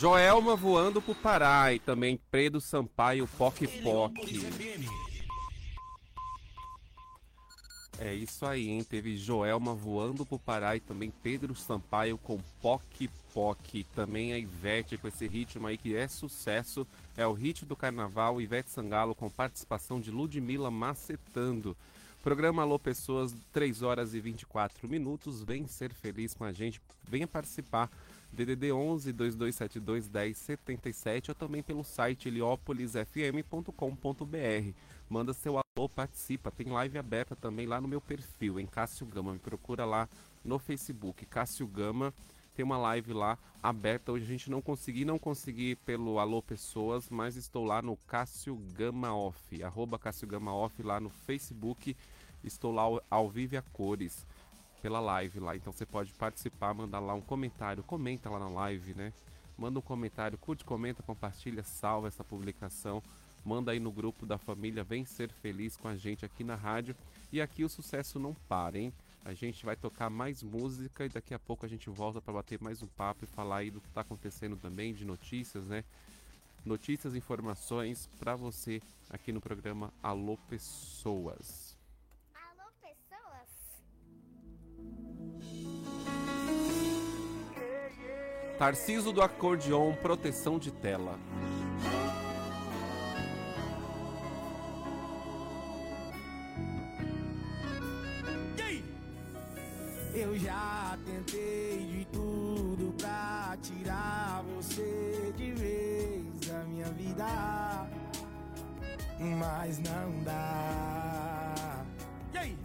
Joelma voando pro Pará e também Pedro Sampaio Poc Poc. É isso aí, hein? Teve Joelma voando pro Pará e também Pedro Sampaio com Poc Poc. Também a Ivete com esse ritmo aí que é sucesso. É o hit do carnaval, Ivete Sangalo com participação de Ludmilla Macetando. Programa Alô Pessoas, 3 horas e 24 minutos. Vem ser feliz com a gente, venha participar. DDD 11 2272 1077 ou também pelo site heliopolisfm.com.br. Manda seu alô, participa. Tem live aberta também lá no meu perfil, em Cássio Gama. Me procura lá no Facebook, Cássio Gama. Tem uma live lá aberta. Hoje a gente não consegui, não consegui pelo Alô Pessoas, mas estou lá no Cássio Gama Off, arroba Cássio Gama Off lá no Facebook. Estou lá ao, ao vivo a cores pela live lá. Então você pode participar, mandar lá um comentário, comenta lá na live, né? Manda um comentário, curte, comenta, compartilha, salva essa publicação. Manda aí no grupo da família, vem ser feliz com a gente aqui na rádio. E aqui o sucesso não para, hein? A gente vai tocar mais música e daqui a pouco a gente volta para bater mais um papo e falar aí do que está acontecendo também, de notícias, né? Notícias, informações para você aqui no programa Alô Pessoas. Alô, pessoas? Tarciso do acordeon, proteção de tela. Eu já tentei de tudo pra tirar você de vez da minha vida, mas não dá. E aí?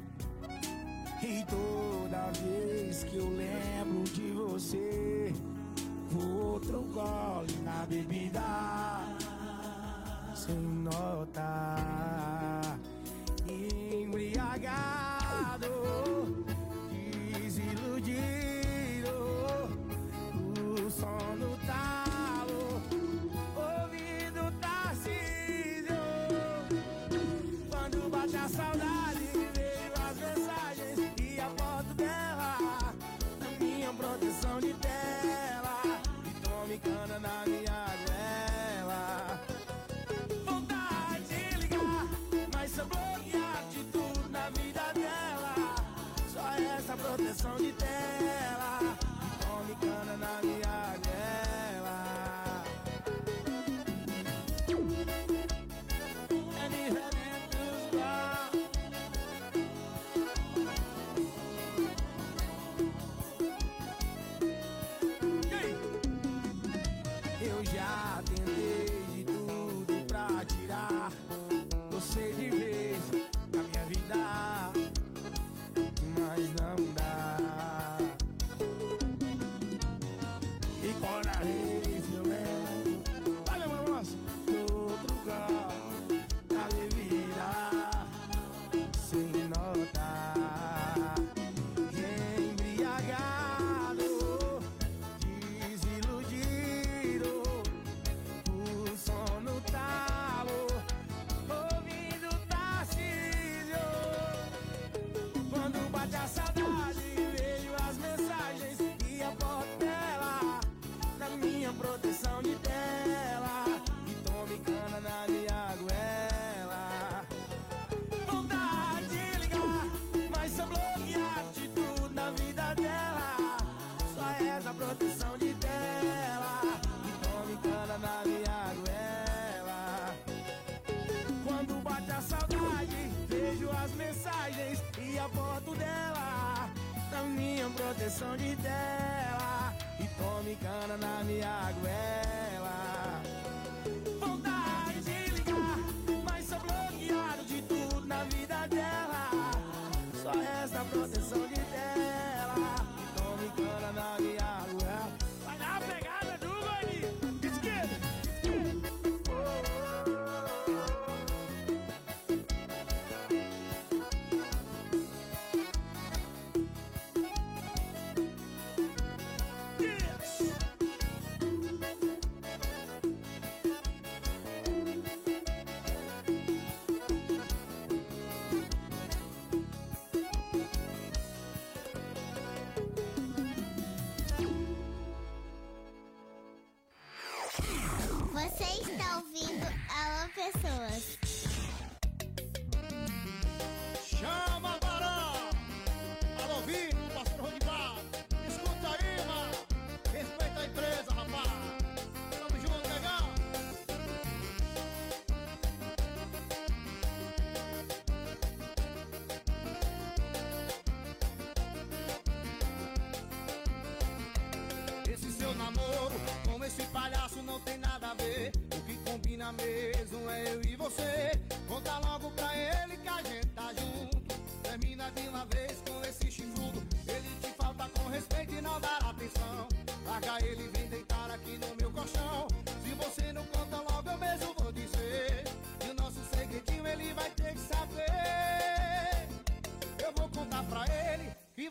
E toda vez que eu lembro de você, outro gole na bebida, sem notar, embriagado o som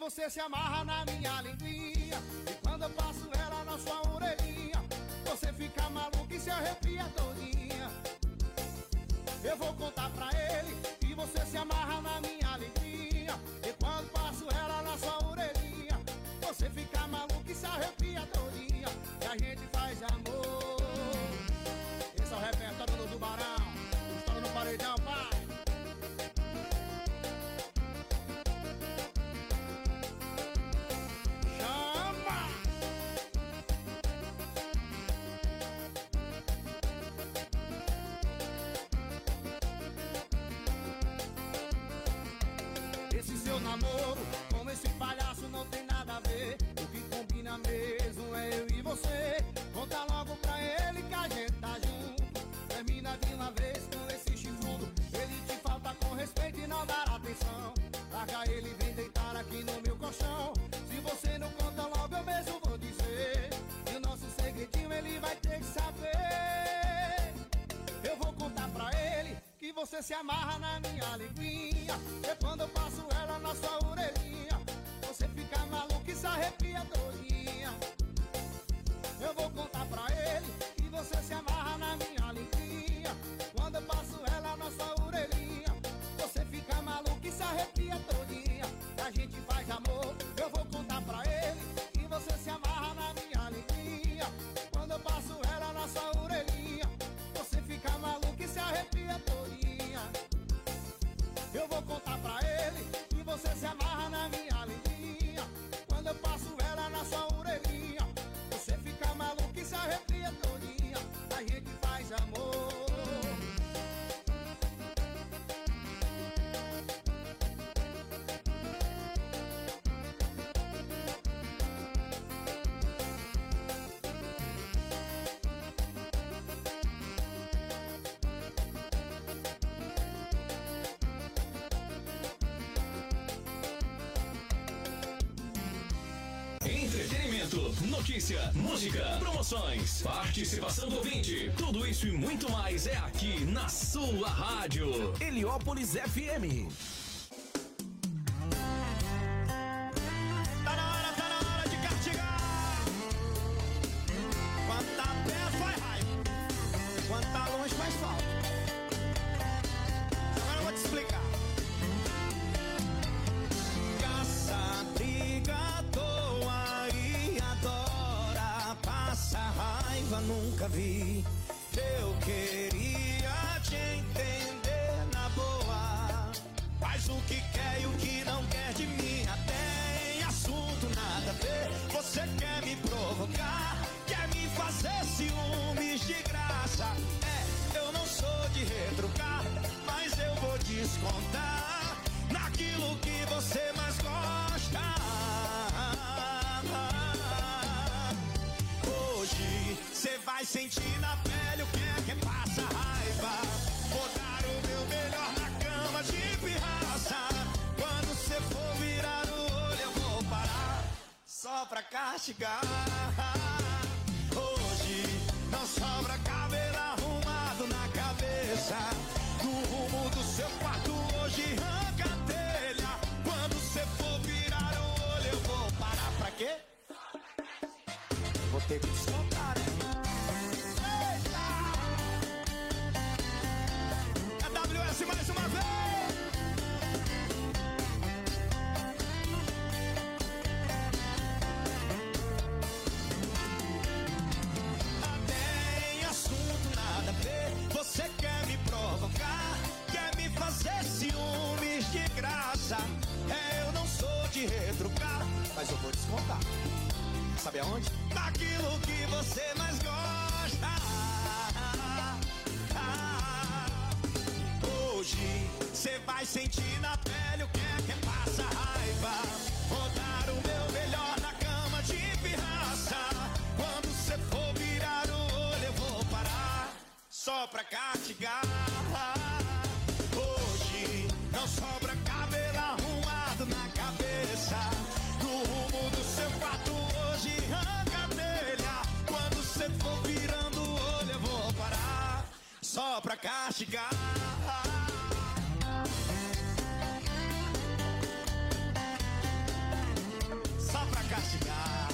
você se amarra na minha linguinha. Você se amarra na minha linguinha. entretenimento, notícia, música, promoções, participação do ouvinte. Tudo isso e muito mais é aqui na sua rádio. Heliópolis FM. sente na pele o que é que passa raiva. Vou dar o meu melhor na cama de pirraça. Quando você for virar o olho, eu vou parar só pra castigar. Hoje não sobra cabelo arrumado na cabeça. Do rumo do seu quarto, hoje arranca a telha. Quando você for virar o olho, eu vou parar pra quê? Vou ter que descontar. retrucar, mas eu vou descontar. Sabe aonde? Naquilo que você mais gosta. Hoje você vai sentir na pele o que é que passa raiva. Vou dar o meu melhor na cama de pirraça. Quando você for virar o olho, eu vou parar só pra castigar. Hoje não sobra. Só pra castigar. Só pra castigar.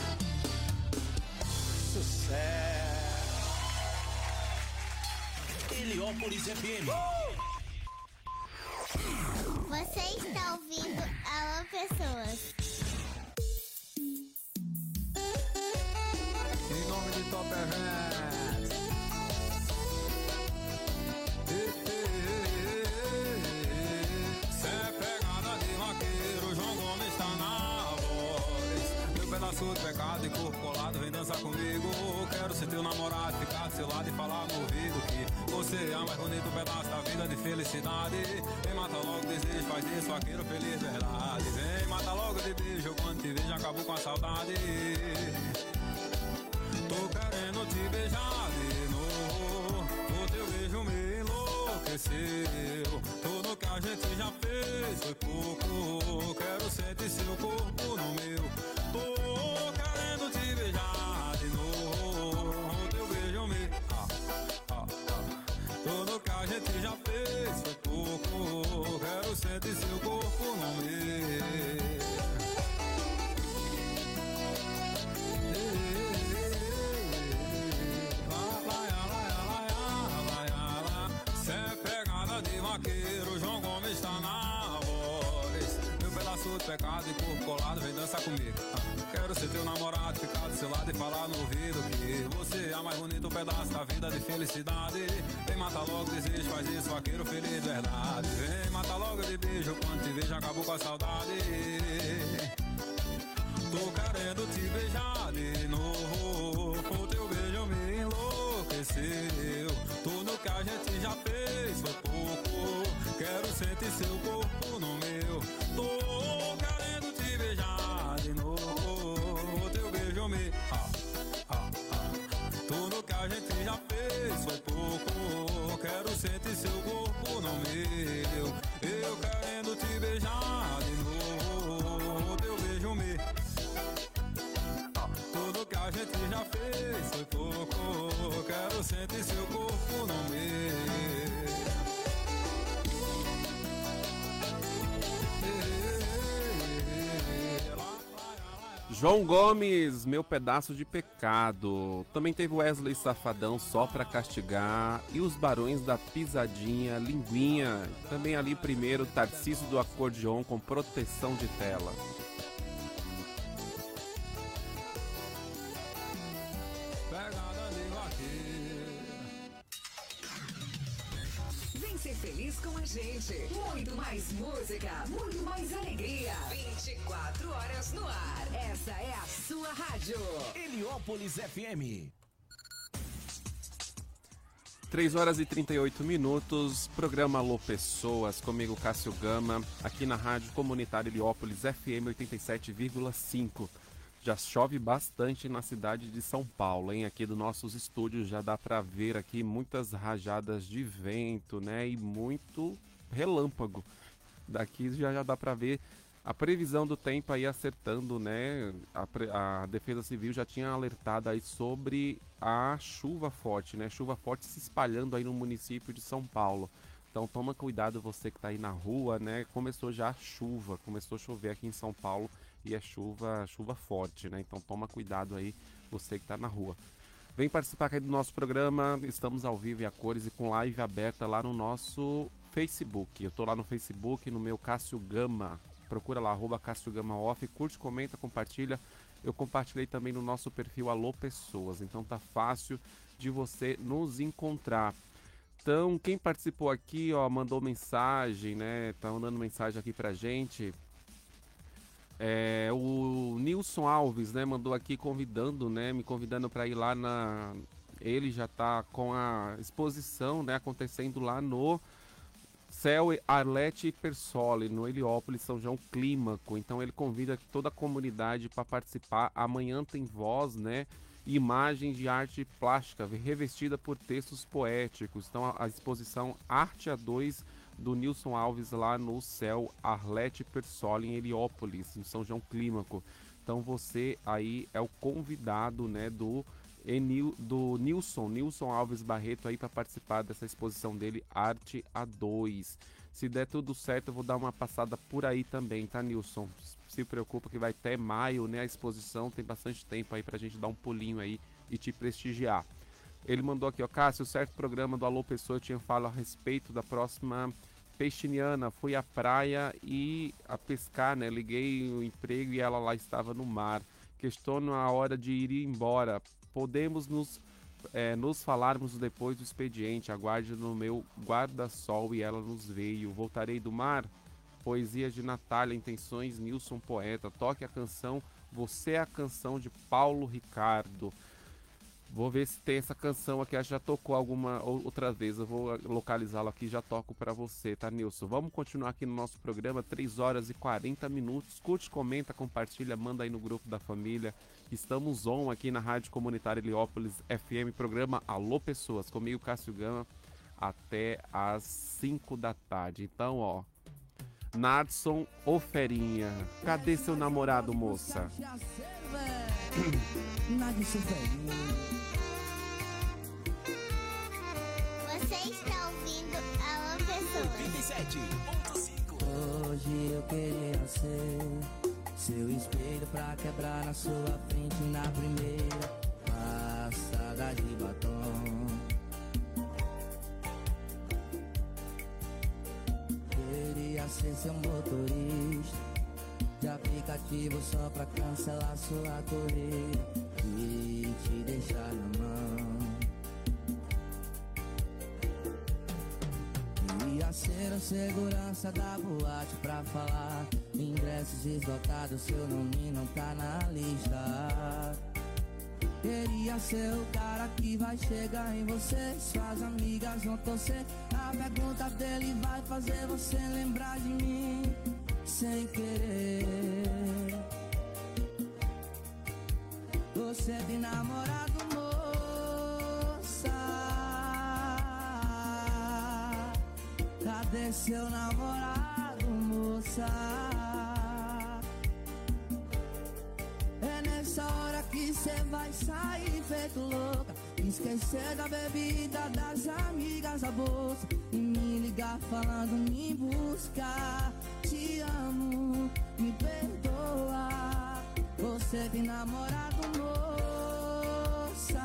Sucesso. Heliópolis FM. Você está ouvindo Alô Pessoas. Em nome de Top Events. Pedaço de pecado e corpo colado, vem dançar comigo. Quero ser teu namorado, ficar do seu lado e falar no ouvido que você é o mais bonito pedaço da vida de felicidade. Vem mata logo desejo, faz isso, vaqueiro feliz, verdade. Vem mata logo de beijo, quando te vejo acabou com a saudade. Tô querendo te beijar de novo. O teu beijo me enlouqueceu. Tudo que a gente já fez foi pouco. Quero sentir seu corpo no meu. Foi pouco. Quero sentir seu corpo no meu. É de vaqueiro, João Gomes tá na voz. Meu pedaço de pecado e corpo colado, vem dançar comigo. Ah, Quero ser teu namorado, ficar seu lado e falar no ouvido que você é a mais bonito pedaço da vida de felicidade. Vem matar logo desejo, faz isso, vaqueiro feliz, verdade. Vem matar logo de beijo, quando te vejo acabou com a saudade. Tô querendo te beijar de novo. O teu beijo me enlouqueceu. Tudo que a gente já fez foi pouco. Quero sentir seu corpo no meu. Tô querendo te beijar de novo. Me. Ah, ah, ah. Tudo que a gente já fez foi pouco. Quero sentir seu corpo no meu. Eu querendo te beijar de novo. Teu beijo me. Tudo que a gente já fez foi pouco. Quero sentir seu corpo João Gomes, meu pedaço de pecado. Também teve Wesley Safadão só pra castigar. E os Barões da Pisadinha, Linguinha. Também ali primeiro, Tarcísio do Acordeon com proteção de tela. Vem ser feliz com a gente. Muito mais música, muito sua rádio. Heliópolis FM. 3 horas e 38 minutos, programa Alô Pessoas, comigo Cássio Gama, aqui na Rádio Comunitária Heliópolis FM 87,5. Já chove bastante na cidade de São Paulo, hein? Aqui dos nossos estúdios já dá para ver aqui muitas rajadas de vento, né? E muito relâmpago. Daqui já, já dá para ver a previsão do tempo aí acertando, né? A, a Defesa Civil já tinha alertado aí sobre a chuva forte, né? Chuva forte se espalhando aí no município de São Paulo. Então toma cuidado você que tá aí na rua, né? Começou já a chuva, começou a chover aqui em São Paulo e é chuva, chuva forte, né? Então toma cuidado aí você que tá na rua. Vem participar aqui do nosso programa, estamos ao vivo e a cores e com live aberta lá no nosso Facebook. Eu tô lá no Facebook, no meu Cássio Gama. Procura lá, arroba Cássio Gama Off, curte, comenta, compartilha. Eu compartilhei também no nosso perfil Alô Pessoas, então tá fácil de você nos encontrar. Então, quem participou aqui, ó, mandou mensagem, né? Tá mandando mensagem aqui pra gente. É, o Nilson Alves, né, mandou aqui convidando, né, me convidando para ir lá na. Ele já tá com a exposição, né, acontecendo lá no Céu Arlete Persole, no Heliópolis, São João Clímaco. Então ele convida toda a comunidade para participar. Amanhã tem voz, né? Imagem de arte plástica revestida por textos poéticos. Então a, exposição Arte A2 do Nilson Alves lá no Céu Arlete Persole em Heliópolis, em São João Clímaco. Então você aí é o convidado, né, do Do Nilson, Nilson Alves Barreto aí para participar dessa exposição dele Arte A2. Se der tudo certo, eu vou dar uma passada por aí também, tá, Nilson? Se preocupa que vai até maio, né, a exposição, tem bastante tempo aí pra gente dar um pulinho aí e te prestigiar. Ele mandou aqui, ó, Cássio, certo programa do Alô Pessoa, eu tinha falo a respeito da próxima Peixiniana, fui à praia e a pescar, né? Liguei o emprego e ela lá estava no mar. Questiono a hora de ir embora. Podemos nos, é, nos falarmos depois do expediente. Aguarde no meu guarda-sol e ela nos veio. Voltarei do mar. Poesia de Natália, Intenções, Nilson Poeta. Toque a canção Você é a canção de Paulo Ricardo. Vou ver se tem essa canção aqui, já tocou alguma outra vez. Eu vou localizá-lo aqui e já toco para você, tá, Nilson? Vamos continuar aqui no nosso programa, 3 horas e 40 minutos. Curte, comenta, compartilha, manda aí no grupo da família. Estamos on aqui na Rádio Comunitária Heliópolis FM, programa Alô Pessoas, comigo Cássio Gama, até às 5 da tarde. Então, ó, Nadson Oferinha, cadê seu namorado, moça? Você está ouvindo Alô Pessoas. 87.5 Hoje eu queria ser seu espelho pra quebrar na sua frente na primeira passada de batom. Queria ser seu motorista de aplicativo só pra cancelar sua corrida e te deixar na mão. Ser o segurança da boate pra falar. Ingressos esgotados, seu nome não tá na lista. Queria ser o cara que vai chegar em você. Suas amigas vão torcer. A pergunta dele vai fazer você lembrar de mim Sem querer Você tem namorado, moça Cadê seu namorado, moça? Nessa hora que cê vai sair feito louca. Esquecer da bebida, das amigas, da bolsa. E me ligar falando me buscar Te amo, me perdoa. Você tem namorado, moça.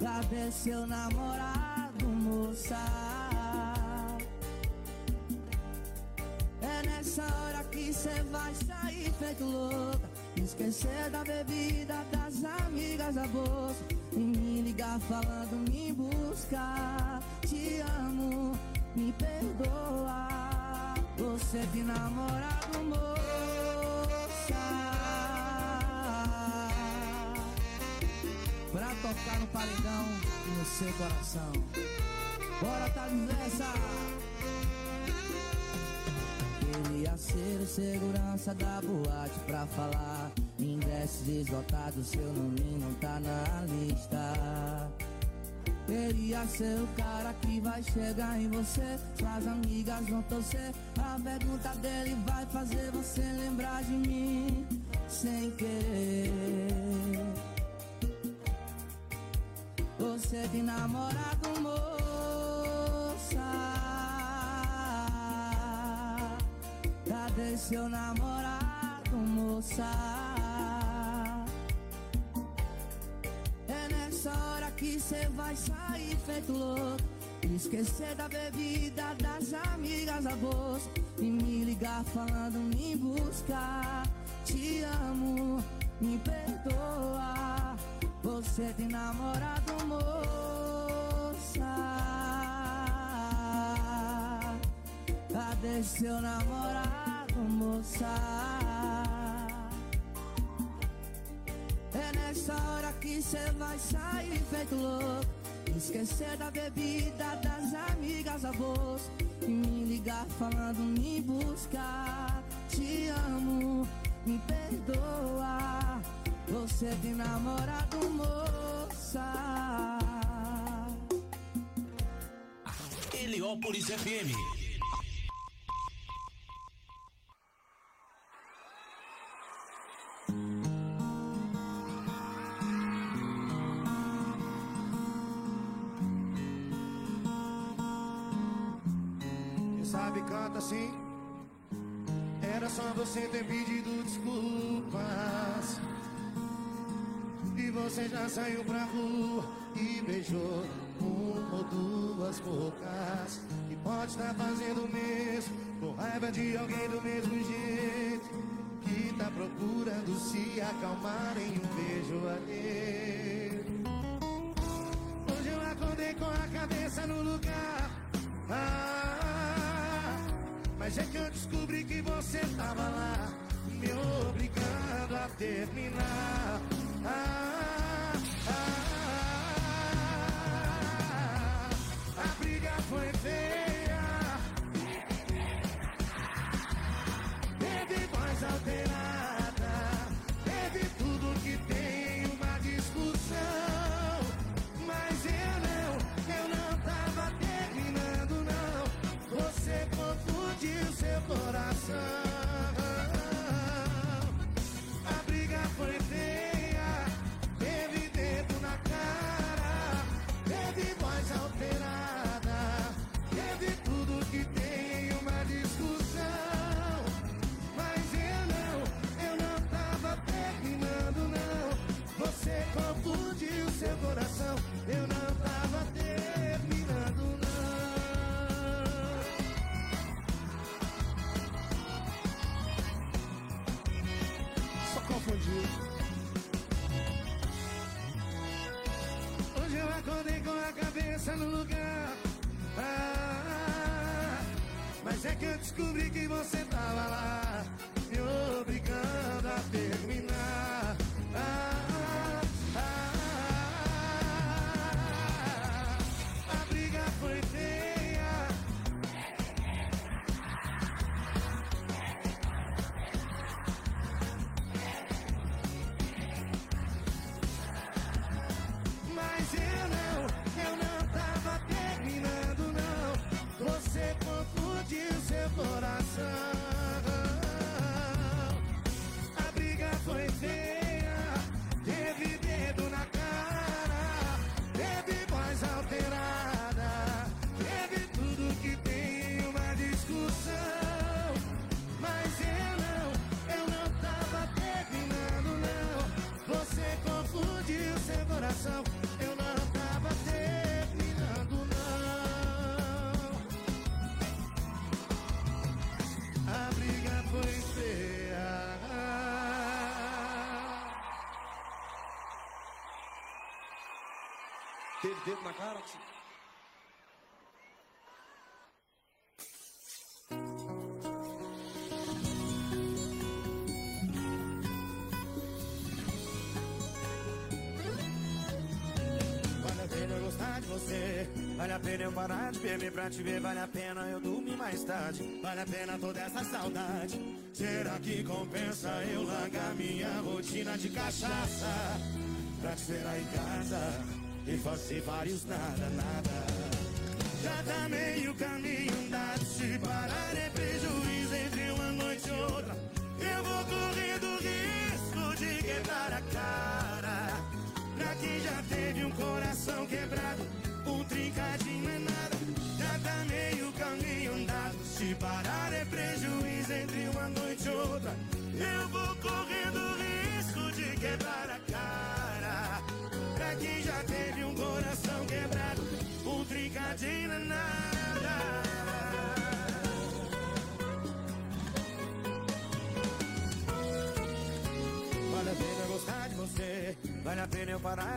Cadê seu namorado, moça? É nessa hora que cê vai sair feito louca Esquecer da bebida, das amigas, da bolsa E me ligar falando me buscar Te amo, me perdoa. Você tem namorado, moça. Pra tocar no paredão e no seu coração. Bora, tá essa Queria ser o segurança da boate pra falar. Ingressos esgotados, seu nome não tá na lista. Queria ser o cara que vai chegar em você. Suas amigas vão torcer. A pergunta dele vai fazer você lembrar de mim Sem querer. Você tem namorado, moça Cadê seu namorado, moça? É nessa hora que cê vai sair feito louco. Esquecer da bebida, das amigas, da bolsa E me ligar falando me buscar Te amo, me perdoa. Você tem namorado, moça. Cadê seu namorado, moça. É nessa hora que cê vai sair feito louco. Esquecer da bebida, das amigas, avós. E me ligar falando me buscar. Te amo, me perdoa. Você tem namorado, moça. Heliópolis FM. Sabe canta assim. Era só você ter pedido desculpas. E você já saiu pra rua e beijou uma ou duas bocas. E pode estar fazendo o mesmo, com raiva de alguém do mesmo jeito. Que tá procurando se acalmar em um beijo alheio. Hoje eu acordei com a cabeça no lugar. Ah, mas é que eu descobri que você tava lá, me obrigando a terminar. Ah, ah, a briga foi feia. Teve voz alterada, a cabeça no lugar. Ah, mas é que eu descobri que você dedo na cara? Vale a pena eu gostar de você. Vale a pena eu parar de beber pra te ver. Vale a pena eu dormir mais tarde. Vale a pena toda essa saudade. Será que compensa eu largar minha rotina de cachaça? Pra te esperar em casa e fazer vários nada, nada. Já tá meio caminho andado. Se parar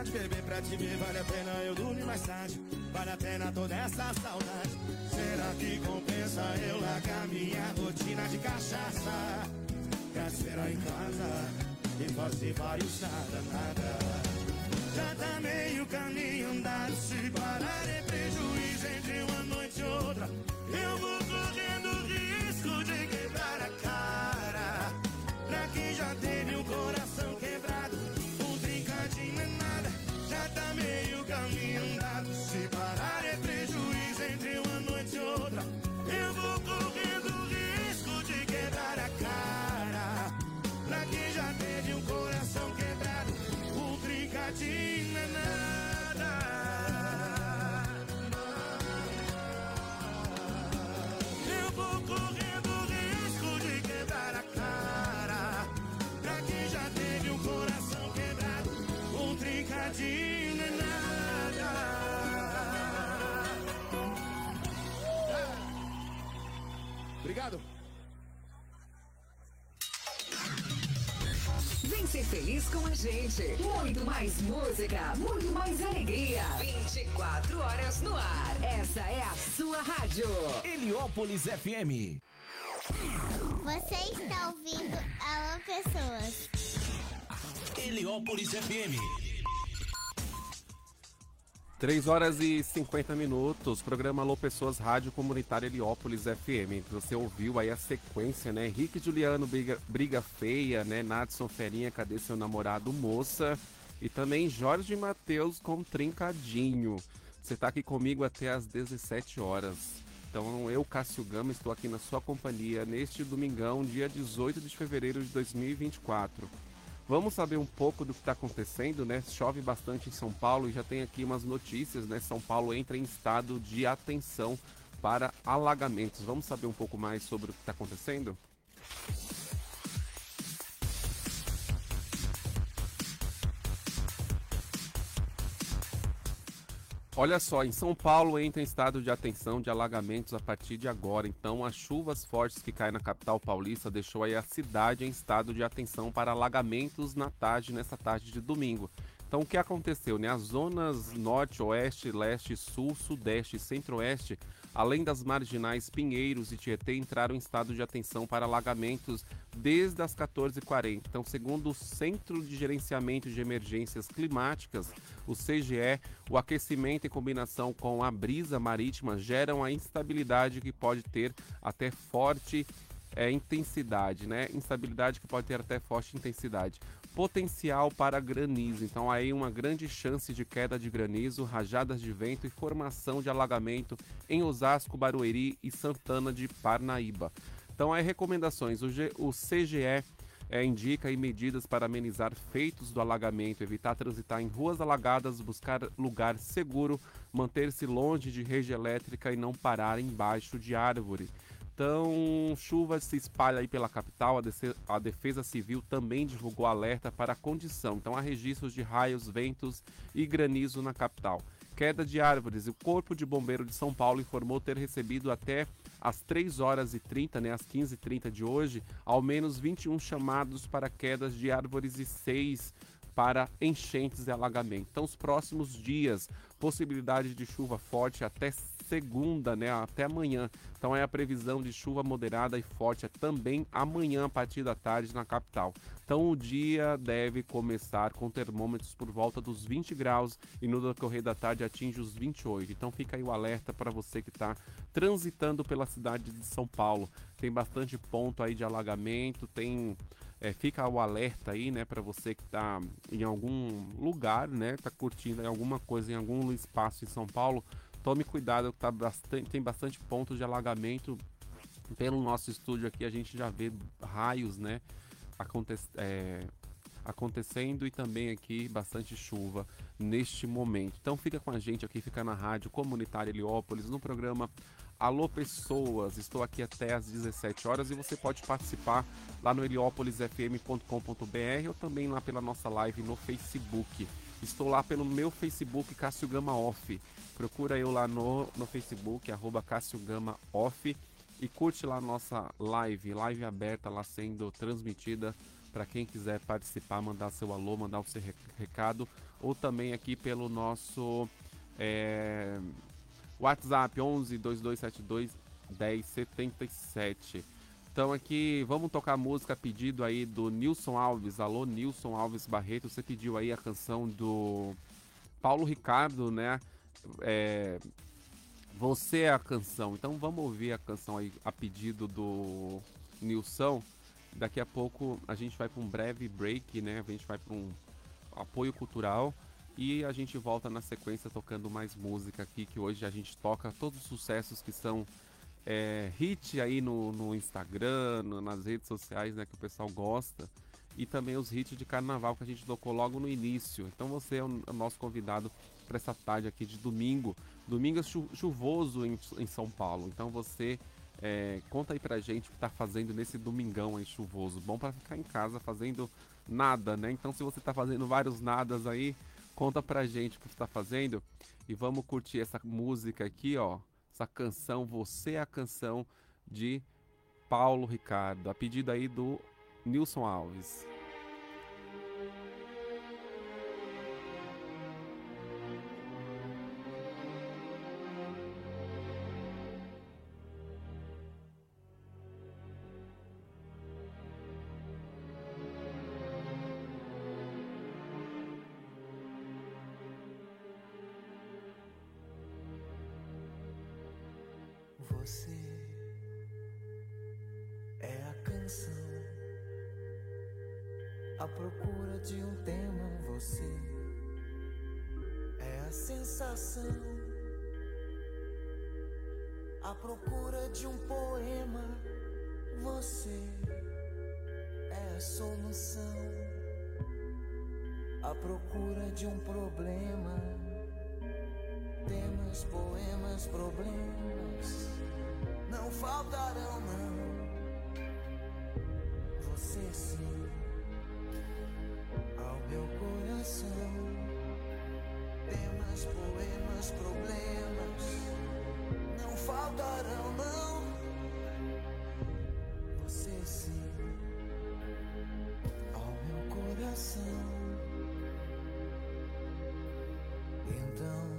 pena eu parar de beber pra te ver, vale a pena eu dormir mais tarde. Vale a pena toda essa saudade. Será que compensa eu largar minha rotina de cachaça? Pra esperar em casa e fazer vários nada, nada. Já tá meio caminho andado, se parar é prejuízo entre uma noite e outra. Eu vou com a gente. Muito mais música, muito mais alegria. 24 horas no ar. Essa é a sua rádio. Heliópolis FM. Você está ouvindo Alô Pessoas. Heliópolis FM. 3 horas e 50 minutos, programa Alô Pessoas, Rádio Comunitária Heliópolis FM. Você ouviu aí a sequência, né? Henrique Juliano, Briga, Briga Feia, né? Nadson Ferinha, Cadê Seu Namorado, Moça? E também Jorge Matheus com Trincadinho. Você tá aqui comigo até às 17 horas. Então eu, Cássio Gama, estou aqui na sua companhia neste domingão, dia 18 de fevereiro de 2024. Vamos saber um pouco do que está acontecendo, né? Chove bastante em São Paulo e já tem aqui umas notícias, né? São Paulo entra em estado de atenção para alagamentos. Vamos saber um pouco mais sobre o que está acontecendo? Olha só, em São Paulo entra em estado de atenção de alagamentos a partir de agora. Então, as chuvas fortes que caem na capital paulista deixou aí a cidade em estado de atenção para alagamentos na tarde, nessa tarde de domingo. Então, o que aconteceu? Né? As zonas norte, oeste, leste, sul, sudeste e centro-oeste, além das marginais Pinheiros e Tietê, entraram em estado de atenção para alagamentos desde as 14h40. Então, segundo o Centro de Gerenciamento de Emergências Climáticas, o CGE, o aquecimento em combinação com a brisa marítima geram a instabilidade que pode ter até forte é, intensidade, né? Instabilidade que pode ter até forte intensidade. Potencial para granizo. Então aí uma grande chance de queda de granizo, rajadas de vento e formação de alagamento em Osasco, Barueri e Santana de Parnaíba. Então aí recomendações. O, G, o CGE é, indica aí medidas para amenizar feitos do alagamento, evitar transitar em ruas alagadas, buscar lugar seguro, manter-se longe de rede elétrica e não parar embaixo de árvore. Então, chuva se espalha aí pela capital. A, a Defesa Civil também divulgou alerta para a condição. Então, há registros de raios, ventos e granizo na capital. Queda de árvores. O Corpo de Bombeiro de São Paulo informou ter recebido até às 3 horas e 30, né, às 15h30 de hoje, ao menos 21 chamados para quedas de árvores e 6 para enchentes e alagamento. Então, os próximos dias, possibilidade de chuva forte até segunda, né, até amanhã. Então, é a previsão de chuva moderada e forte é também amanhã, a partir da tarde, na capital. Então, o dia deve começar com termômetros por volta dos 20 graus e no decorrer da tarde atinge os 28. Então, fica aí o alerta para você que está transitando pela cidade de São Paulo. Tem bastante ponto aí de alagamento, tem é, fica o alerta aí, né, para você que tá em algum lugar, né, tá curtindo alguma coisa em algum espaço em São Paulo, tome cuidado tá bastante, tem bastante pontos de alagamento. Pelo nosso estúdio aqui a gente já vê raios, né, aconte é, acontecendo e também aqui bastante chuva neste momento. Então fica com a gente aqui, fica na rádio comunitária Heliópolis no programa Alô Pessoas. Estou aqui até às 17 horas e você pode participar lá no heliopolisfm.com.br ou também lá pela nossa live no Facebook. Estou lá pelo meu Facebook Cássio Gama Off. Procura eu lá no, no Facebook, arroba Cássio Gama Off e curte lá a nossa live, live aberta lá sendo transmitida para quem quiser participar, mandar seu alô, mandar o seu re- recado, ou também aqui pelo nosso é, WhatsApp 11 2272 1077. Então aqui, vamos tocar a música pedido aí do Nilson Alves. Alô, Nilson Alves Barreto. Você pediu aí a canção do Paulo Ricardo, né? É, Você é a canção. Então vamos ouvir a canção aí a pedido do Nilson. Daqui a pouco a gente vai para um breve break, né? A gente vai para um apoio cultural e a gente volta na sequência tocando mais música aqui, que hoje a gente toca todos os sucessos que são é, hit aí no, no Instagram, no- nas redes sociais, né, que o pessoal gosta, e também os hits de carnaval que a gente tocou logo no início. Então você é o, o nosso convidado para essa tarde aqui de domingo. Domingo é chu- chuvoso em, em São Paulo, então você é, conta aí pra gente o que tá fazendo nesse domingão aí chuvoso. Bom para ficar em casa fazendo nada, né? Então se você tá fazendo vários nadas aí, conta pra gente o que você tá fazendo e vamos curtir essa música aqui, ó. Essa canção, Você é a Canção de Paulo Ricardo, a pedido aí do Nilson Alves. Você é a canção, a procura de um tema. Você é a sensação, a procura de um poema. Você é a solução, a procura de um problema. Temas, poemas, problemas não faltarão, não. Você sim, ao meu coração. Temas, poemas, problemas não faltarão, não. Você sim, ao meu coração. Então.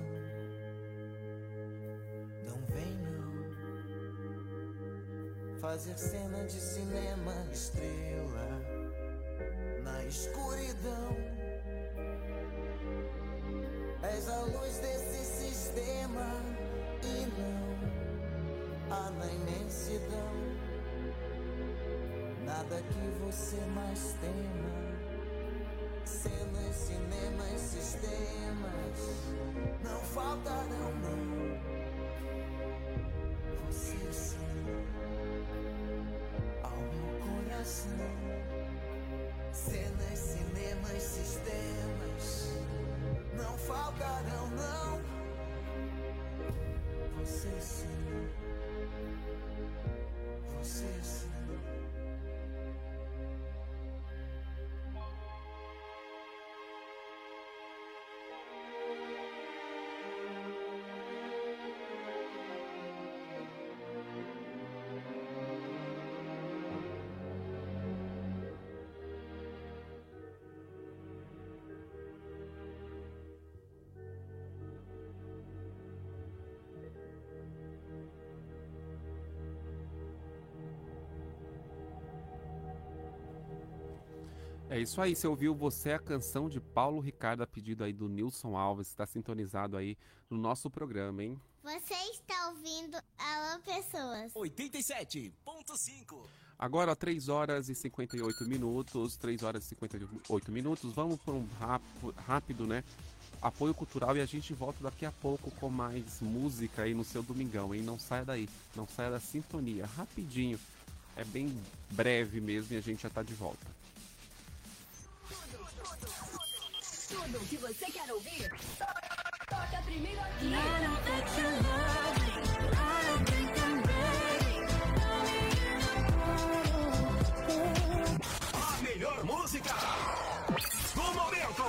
Fazer cena de cinema estrela na escuridão. És a luz desse sistema e não há na imensidão nada que você mais tema. Cenas, cinemas, sistemas não faltarão não. Cenas, cinemas, sistemas. Não faltarão, É isso aí, você ouviu Você é a Canção de Paulo Ricardo, a pedido aí do Nilson Alves, está sintonizado aí no nosso programa, hein? Você está ouvindo Alô Pessoas. 87.5. Agora, 3 horas e 58 minutos, 3 horas e 58 minutos, vamos para um rápido, rápido, né? Apoio cultural e a gente volta daqui a pouco com mais música aí no seu domingão, hein? Não saia daí, não saia da sintonia, rapidinho. É bem breve mesmo e a gente já tá de volta. Você quer ouvir, toca primeiro aqui. A melhor música do momento.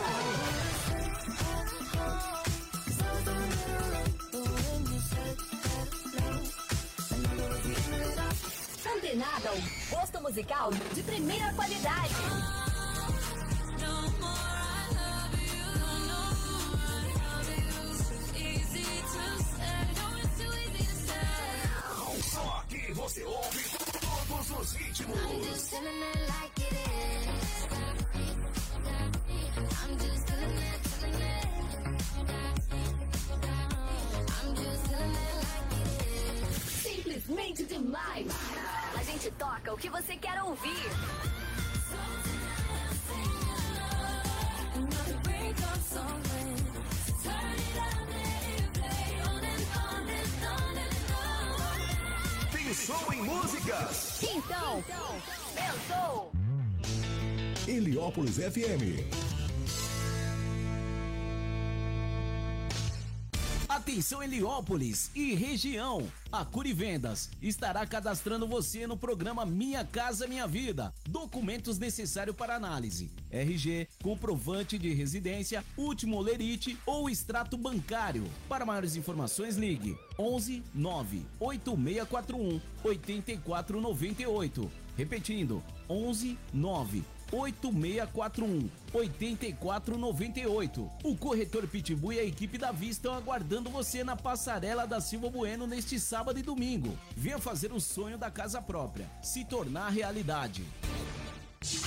Antenada, o posto musical de primeira qualidade. Todos os ritmos. Simplesmente demais. A gente toca o que você quer ouvir. Pensou em músicas? Então, eu sou. Heliópolis FM. Atenção Heliópolis e região. A Curivendas estará cadastrando você no programa Minha Casa Minha Vida. Documentos necessários para análise: RG, comprovante de residência, último lerite ou extrato bancário. Para maiores informações, ligue 11 9 8641 8498. Repetindo, 11 9 8641 8498. O corretor Pitbull e a equipe da Vista estão aguardando você na passarela da Silva Bueno neste sábado e domingo. Venha fazer o sonho da casa própria se tornar realidade.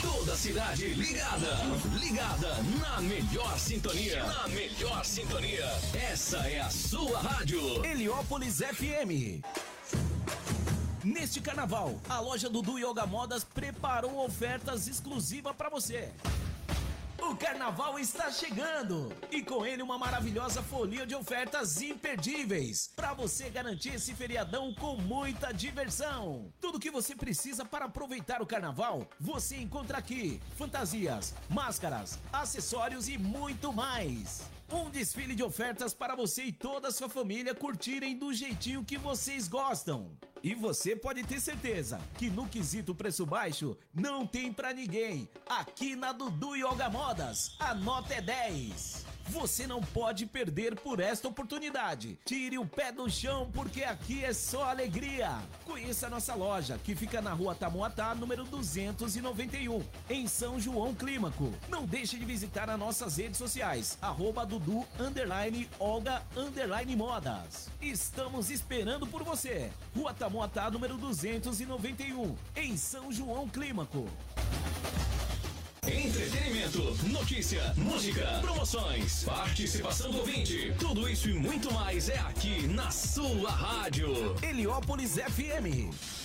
Toda a cidade ligada, ligada na melhor sintonia, na melhor sintonia. Essa é a sua rádio. Heliópolis FM. Neste carnaval, a loja Dudu Yoga Modas preparou ofertas exclusivas para você. O carnaval está chegando e com ele uma maravilhosa folia de ofertas imperdíveis para você garantir esse feriadão com muita diversão. Tudo que você precisa para aproveitar o carnaval, você encontra aqui: fantasias, máscaras, acessórios e muito mais. Um desfile de ofertas para você e toda a sua família curtirem do jeitinho que vocês gostam. E você pode ter certeza que no quesito preço baixo não tem pra ninguém. Aqui na Dudu Yoga Modas, a nota é 10. Você não pode perder por esta oportunidade. Tire o pé do chão porque aqui é só alegria. Conheça nossa loja que fica na rua Tamoatá, número 291, em São João Clímaco. Não deixe de visitar as nossas redes sociais, arroba Dudu underline Olga underline Modas. Estamos esperando por você. Rua Tamoatá, número 291, em São João Clímaco. Entretenimento, notícia, música, promoções, participação do ouvinte. Tudo isso e muito mais é aqui na sua rádio. Heliópolis FM.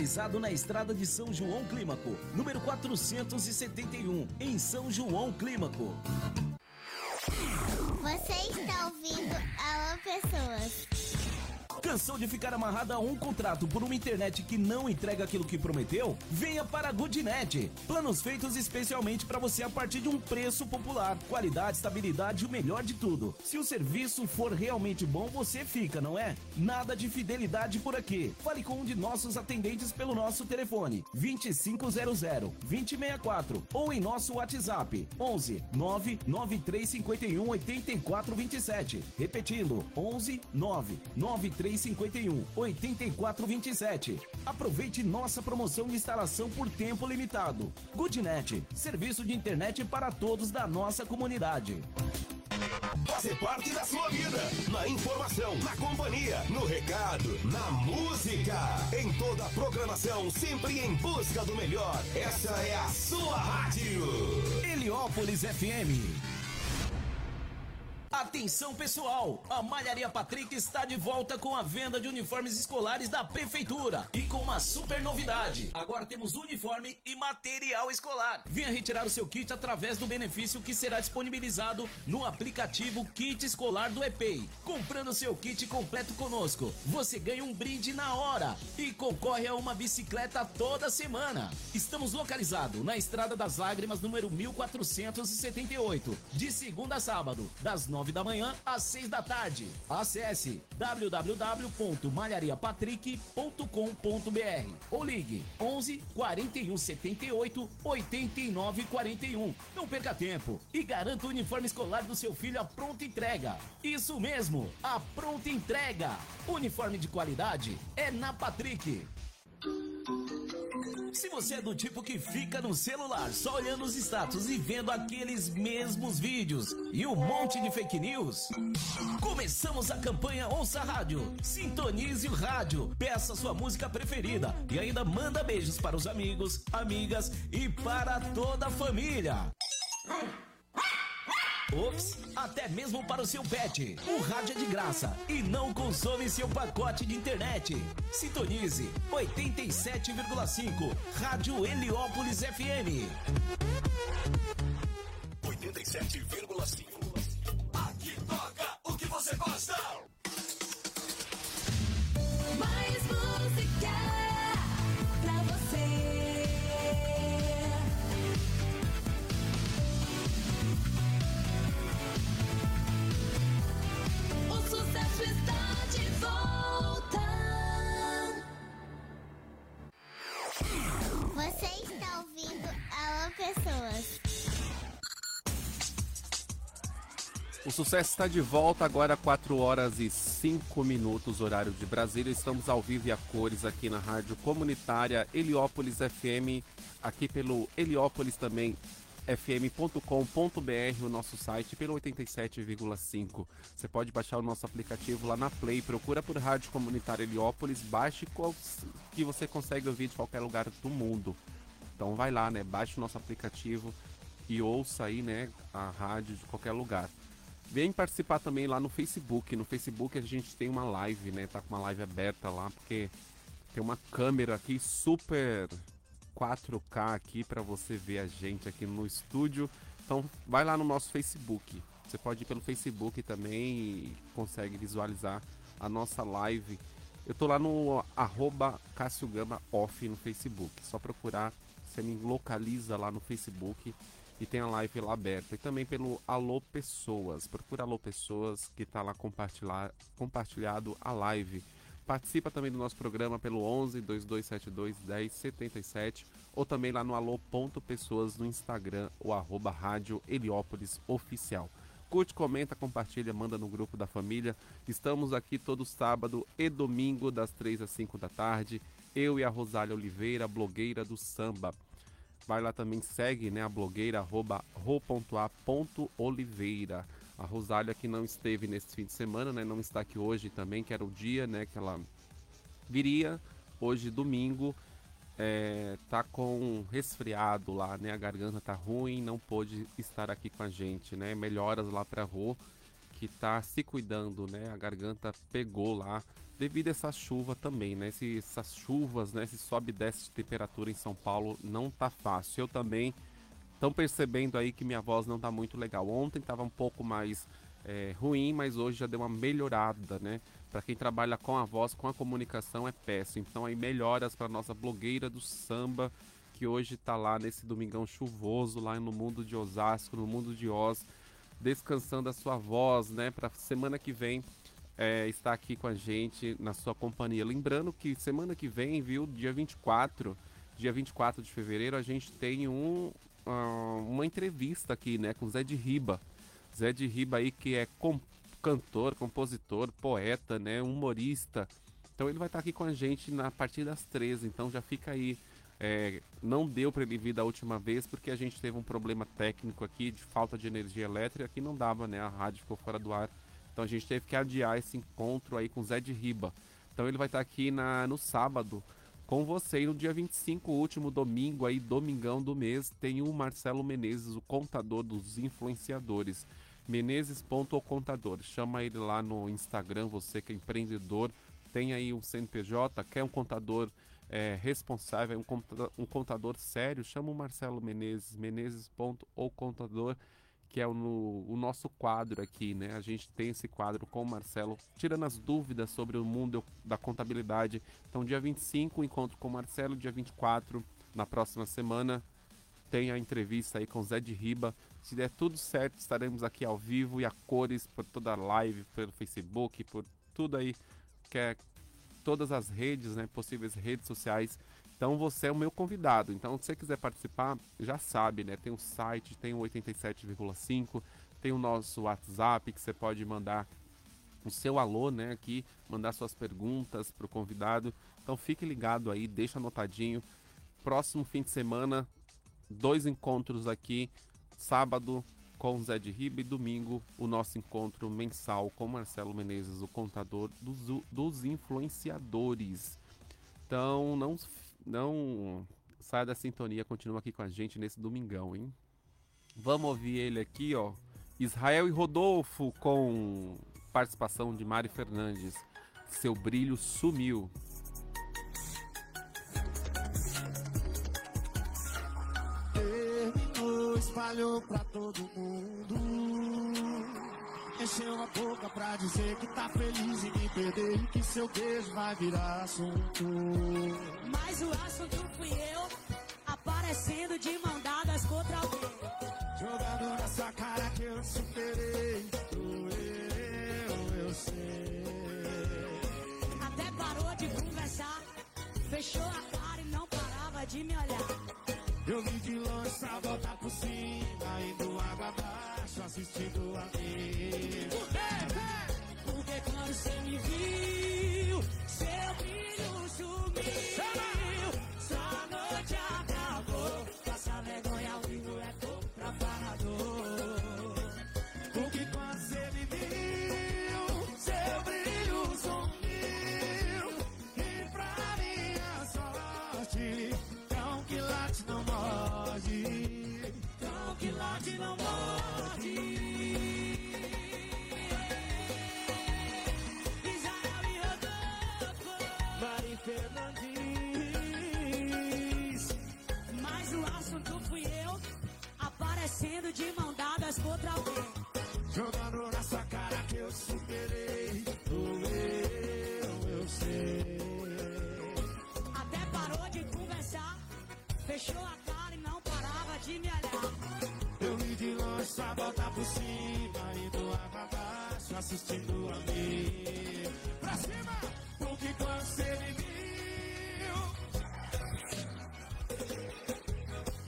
na estrada de São João Clímaco, número 471, em São João Clímaco. Você está ouvindo Alô Pessoas. Cansou de ficar amarrado a um contrato por uma internet que não entrega aquilo que prometeu? Venha para a Goodnet. Planos feitos especialmente para você a partir de um preço popular. Qualidade, estabilidade e o melhor de tudo. Se o serviço for realmente bom, você fica, não é? Nada de fidelidade por aqui. Fale com um de nossos atendentes pelo nosso telefone 2500 2064 ou em nosso WhatsApp 11 99351 8427. Repetindo 11 99351 8427. Aproveite nossa promoção de instalação por tempo limitado. Goodnet, serviço de internet para todos da nossa comunidade. Fazer parte da sua vida. Na informação, na companhia, no recado, na música. Em toda a programação, sempre em busca do melhor. Essa é a sua rádio. Heliópolis FM. Atenção pessoal, a Malharia Patrick está de volta com a venda de uniformes escolares da prefeitura e com uma super novidade. Agora temos uniforme e material escolar. Venha retirar o seu kit através do benefício que será disponibilizado no aplicativo Kit Escolar do EPEI. Comprando seu kit completo conosco, você ganha um brinde na hora e concorre a uma bicicleta toda semana. Estamos localizados na Estrada das Lágrimas, número 1478, de segunda a sábado, das 9 da manhã às 6 da tarde. Acesse www.malhariapatrick.com.br ou ligue 11 41 78 89 41. Não perca tempo e garanta o uniforme escolar do seu filho à pronta entrega. Isso mesmo, a pronta entrega. Uniforme de qualidade é na Patrick. Se você é do tipo que fica no celular só olhando os status e vendo aqueles mesmos vídeos e um monte de fake news, começamos a campanha Ouça Rádio. Sintonize o rádio, peça sua música preferida e ainda manda beijos para os amigos, amigas e para toda a família. Ops, até mesmo para o seu pet. O rádio é de graça e não consome seu pacote de internet. Sintonize 87,5 Rádio Heliópolis FM. 87,5. O sucesso está de volta agora 4 horas e 5 minutos, horário de Brasília. Estamos ao vivo e a cores aqui na rádio comunitária Heliópolis FM, aqui pelo Heliópolis também fm.com.br, o nosso site, pelo 87,5. Você pode baixar o nosso aplicativo lá na Play, procura por Rádio Comunitária Heliópolis, baixe que você consegue ouvir de qualquer lugar do mundo. Então vai lá, né? Baixe o nosso aplicativo e ouça aí, né, a rádio de qualquer lugar. Vem participar também lá no Facebook. No Facebook a gente tem uma live, né? Tá com uma live aberta lá, porque tem uma câmera aqui super 4K aqui para você ver a gente aqui no estúdio. Então vai lá no nosso Facebook. Você pode ir pelo Facebook também e consegue visualizar a nossa live. Eu tô lá no arroba Cássio Gama Off no Facebook. Só procurar, você me localiza lá no Facebook e tem a live lá aberta. E também pelo Alô Pessoas. Procura Alô Pessoas que tá lá compartilhado a live. Participa também do nosso programa pelo 11 2272 1077 ou também lá no alô.pessoas no Instagram ou arroba rádio Heliópolis Oficial. Curte, comenta, compartilha, manda no grupo da família. Estamos aqui todo sábado e domingo das 3 às 5 da tarde. Eu e a Rosália Oliveira, blogueira do samba. Vai lá também, segue né, a blogueira ro.a.oliveira. A Rosália que não esteve nesse fim de semana, né? Não está aqui hoje também, que era o dia, né? Que ela viria hoje domingo. É, tá com resfriado lá, né? A garganta tá ruim, não pôde estar aqui com a gente, né? Melhoras lá pra Rô, que tá se cuidando, né? A garganta pegou lá devido a essa chuva também, né? Esse, essas chuvas, né? Esse sobe e desce de temperatura em São Paulo não tá fácil. Eu também estão percebendo aí que minha voz não tá muito legal. Ontem tava um pouco mais é, ruim, mas hoje já deu uma melhorada, né? Para quem trabalha com a voz, com a comunicação é péssimo. Então aí melhoras para nossa blogueira do samba que hoje tá lá nesse domingão chuvoso lá no mundo de Osasco, no mundo de Oz, descansando a sua voz, né? Para semana que vem é, estar aqui com a gente na sua companhia. Lembrando que semana que vem, viu, dia 24, dia 24 de fevereiro, a gente tem um, ah, uma entrevista aqui, né, com Zé de Riba. Zé de Riba aí que é com- cantor, compositor, poeta, né, humorista. Então ele vai estar aqui com a gente na partir das 13, então já fica aí. É, não deu para ele vir da última vez porque a gente teve um problema técnico aqui de falta de energia elétrica que não dava, né? A rádio ficou fora do ar. Então a gente teve que adiar esse encontro aí com o Zé de Riba. Então ele vai estar aqui na, no sábado com você. E no dia 25, último domingo aí, domingão do mês, tem o Marcelo Menezes, o contador dos influenciadores. menezes.contador. Chama ele lá no Instagram, você que é empreendedor, tem aí um CNPJ, quer um contador é, responsável, um contador, um contador sério, chama o Marcelo Menezes, menezes.contador, que é o, no- o nosso quadro aqui, né? A gente tem esse quadro com o Marcelo, tirando as dúvidas sobre o mundo da contabilidade. Então, dia 25, encontro com o Marcelo, dia 24, na próxima semana, tem a entrevista aí com o Zé de Riba. Se der tudo certo, estaremos aqui ao vivo e a cores por toda a live, pelo Facebook, por tudo aí, que é todas as redes, né, possíveis redes sociais. Então você é o meu convidado. Então, se você quiser participar, já sabe, né? Tem o site, tem o 87,5, tem o nosso WhatsApp que você pode mandar o seu alô, né, aqui, mandar suas perguntas pro convidado. Então fique ligado aí, deixa anotadinho. Próximo fim de semana, dois encontros aqui, sábado com o Zé de Riba e domingo o nosso encontro mensal com Marcelo Menezes, o contador dos, dos influenciadores. Então não, não saia da sintonia, continua aqui com a gente nesse domingão, hein? Vamos ouvir ele aqui, ó. Israel e Rodolfo com participação de Mari Fernandes. Seu brilho sumiu. pra todo mundo. Encheu a boca pra dizer que tá feliz em me perder e que seu beijo vai virar assunto. Mas o assunto fui eu, aparecendo de mão dadas contra alguém. Jogando na sua cara que eu superei. Eu, eu sei. Até parou de conversar, fechou a cara e não parava de me olhar. Eu vi de longe voltar por cima, indo água abaixo, assistindo a mim. Porque quando você me viu, seu brilho sumiu. Sua noite acabou, não morde. Israel e Rodolfo. Mari Fernandes. Mas o assunto fui eu, aparecendo de mão dadas contra alguém. Assistindo a mim. Pra cima! Porque me viu,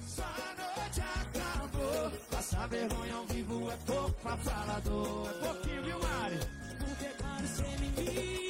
só a noite acabou. Passar vergonha ao vivo é pouco pra falador. É pouquinho, viu, Mari? Porque você me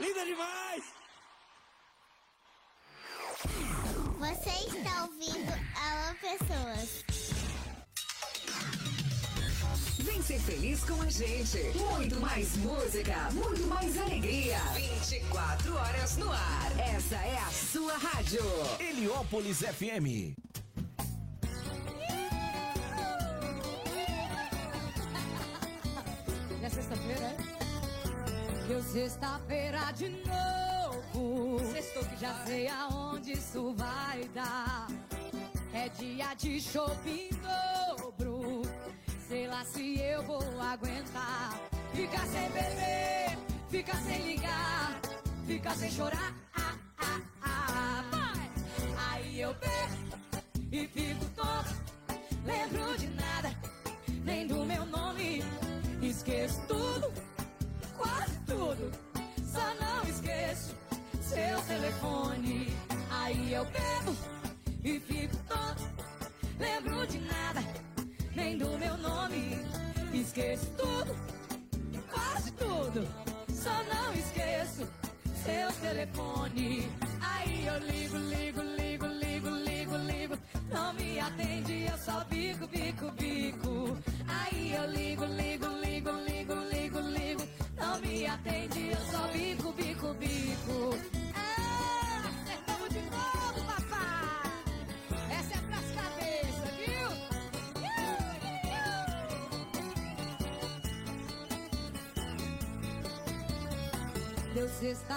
Linda demais! Você está ouvindo Alô Pessoas. Vem ser feliz com a gente. Muito mais música, muito mais alegria. 24 horas no ar. Essa é a sua rádio. Heliópolis FM. É sexta-feira, é? Deu sexta-feira de novo. Sextou que já sei aonde isso vai dar. É dia de shopping dobro. Sei lá se eu vou aguentar. Ficar sem beber, ficar sem ligar, ficar sem chorar.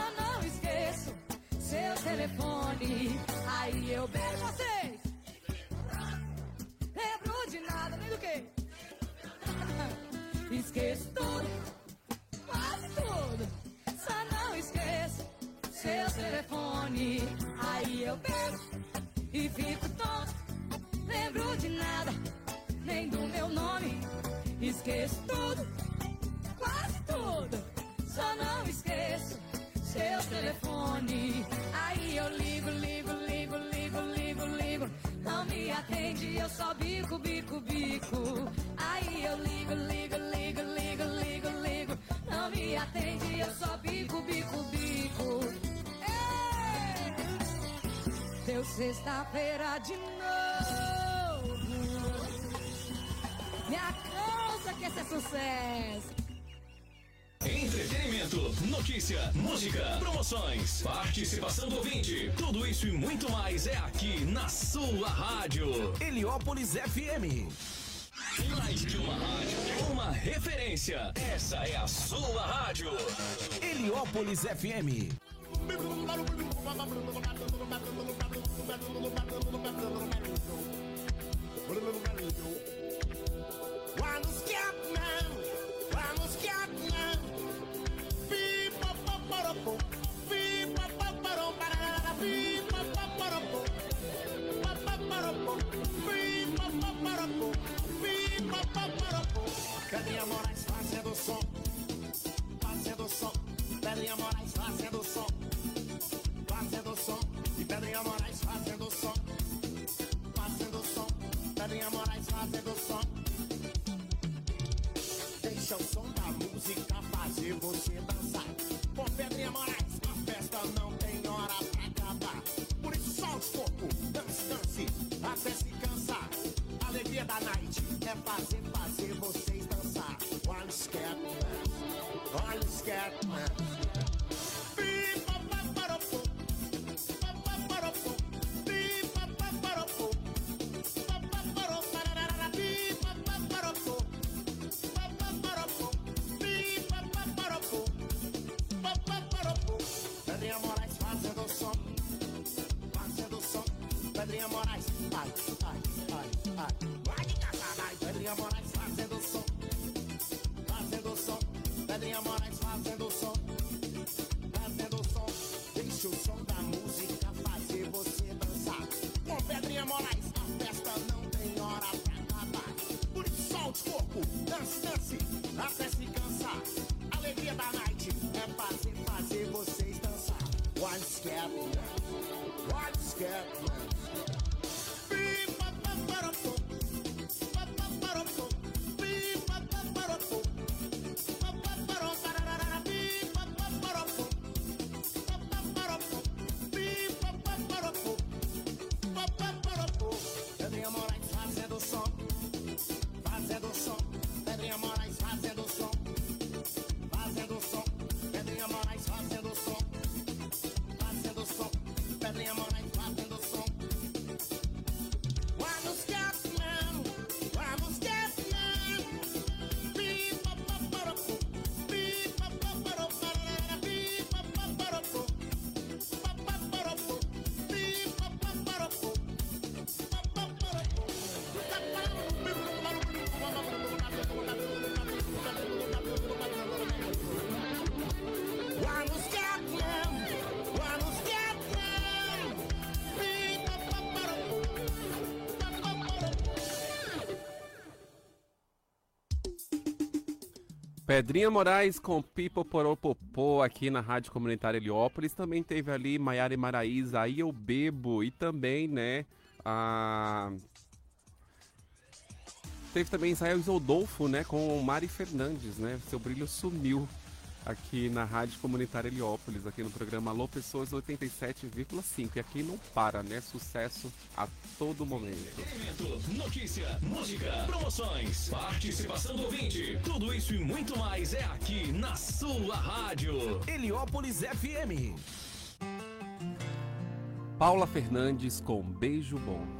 Só não esqueço seu telefone. Aí eu beijo vocês. Lembro de nada, nem do que. Esqueço tudo, quase tudo. Só não esqueço seu telefone. Aí eu bebo e fico tonto. Lembro de nada, nem do meu nome. Esqueço tudo, quase tudo. Só não esqueço seu telefone. Aí eu ligo, ligo, ligo, ligo, ligo, ligo. Não me atende, eu só bico, bico, bico. Aí eu ligo, ligo, ligo, ligo, ligo, ligo. Não me atende, eu só bico, bico, bico. Ei! Deu sexta-feira de novo. Me acansa que esse é sucesso. Entretenimento, notícia, música, promoções, participação do ouvinte. Tudo isso e muito mais é aqui na sua rádio. Heliópolis FM. Mais que uma rádio, uma referência. Essa é a sua rádio. Heliópolis FM. Vamos Catman, vamos paparapo, pipa Moraes fazendo som, fazendo som. Pedrinha Moraes fazendo som, fazendo som. E Pedrinha Moraes fazendo som, fazendo som. Pedrinha Moraes fazendo som. Deixa o som da música fazer você dançar. Pedrinha Moraes, a festa não tem hora pra acabar. Por isso solte o corpo, dance, dance, até se cansar. A alegria da night é fazer, fazer vocês dançar. One step, one step, Pipa, casa, vai. Pedrinha Moraes fazendo som, fazendo som. Pedrinha Moraes fazendo som, fazendo som. Deixa o som da música fazer você dançar. Com Pedrinha Moraes, a festa não tem hora pra acabar. Por isso solte o corpo, dance, dance, até se cansar. Alegria da night é fazer, fazer vocês dançar. One step, one step. Pipa, Pedrinha Moraes com Pipo Poropopô aqui na Rádio Comunitária Heliópolis. Também teve ali Maiara e Maraíza, Aí Eu Bebo. E também, né, a... Teve também Israel Isoldolfo, né, com Mari Fernandes, né? Seu brilho sumiu aqui na Rádio Comunitária Heliópolis, aqui no programa Alô Pessoas 87,5. E aqui não para, né? Sucesso a todo momento. Notícia, música, promoções, participação do ouvinte. Tudo isso e muito mais é aqui na sua rádio. Heliópolis FM. Paula Fernandes com Beijo Bom.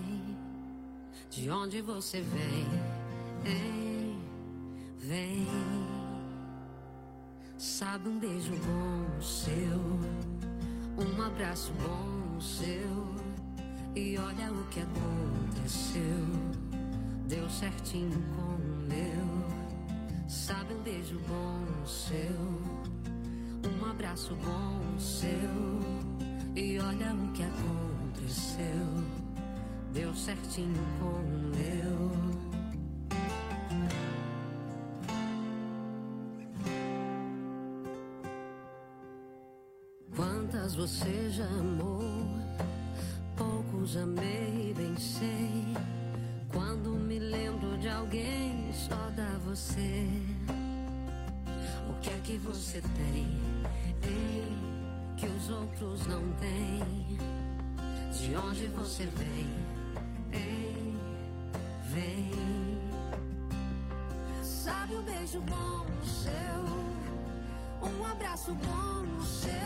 De onde você vem? Ei, vem. Sabe um beijo bom seu, um abraço bom seu. E olha o que aconteceu, deu certinho com o meu. Sabe um beijo bom seu, um abraço bom seu. E olha o que aconteceu, deu certinho com o meu. Quantas você já amou? Poucos amei, bem sei. Quando me lembro de alguém, só dá você. O que é que você tem? Ei, que os outros não têm. De onde você vem? Ei, vem. Sabe um beijo bom seu, um abraço bom seu.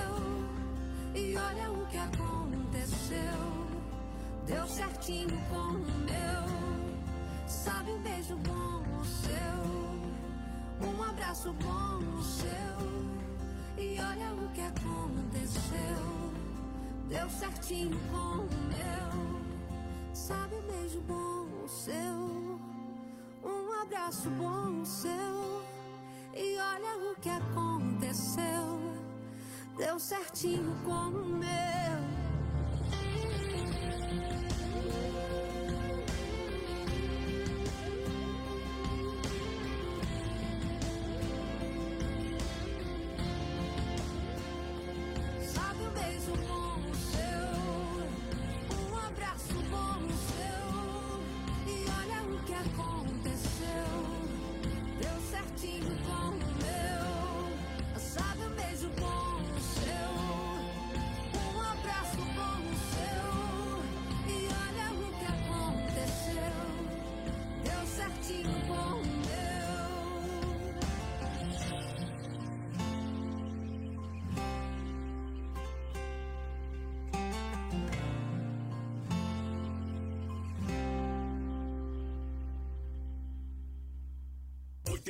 E olha o que aconteceu. Deu certinho com o meu. Sabe um beijo bom seu, um abraço bom seu. E olha o que aconteceu. Deu certinho com o meu. Sabe um beijo bom seu, um abraço bom seu. E olha o que aconteceu. Deu certinho com o meu.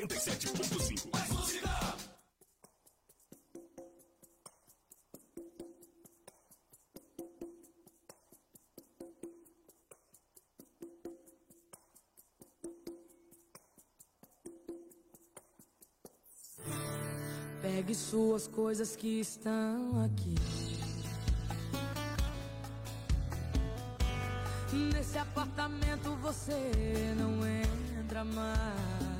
97.5. Mais música! Pegue suas coisas que estão aqui. Nesse apartamento você não entra mais.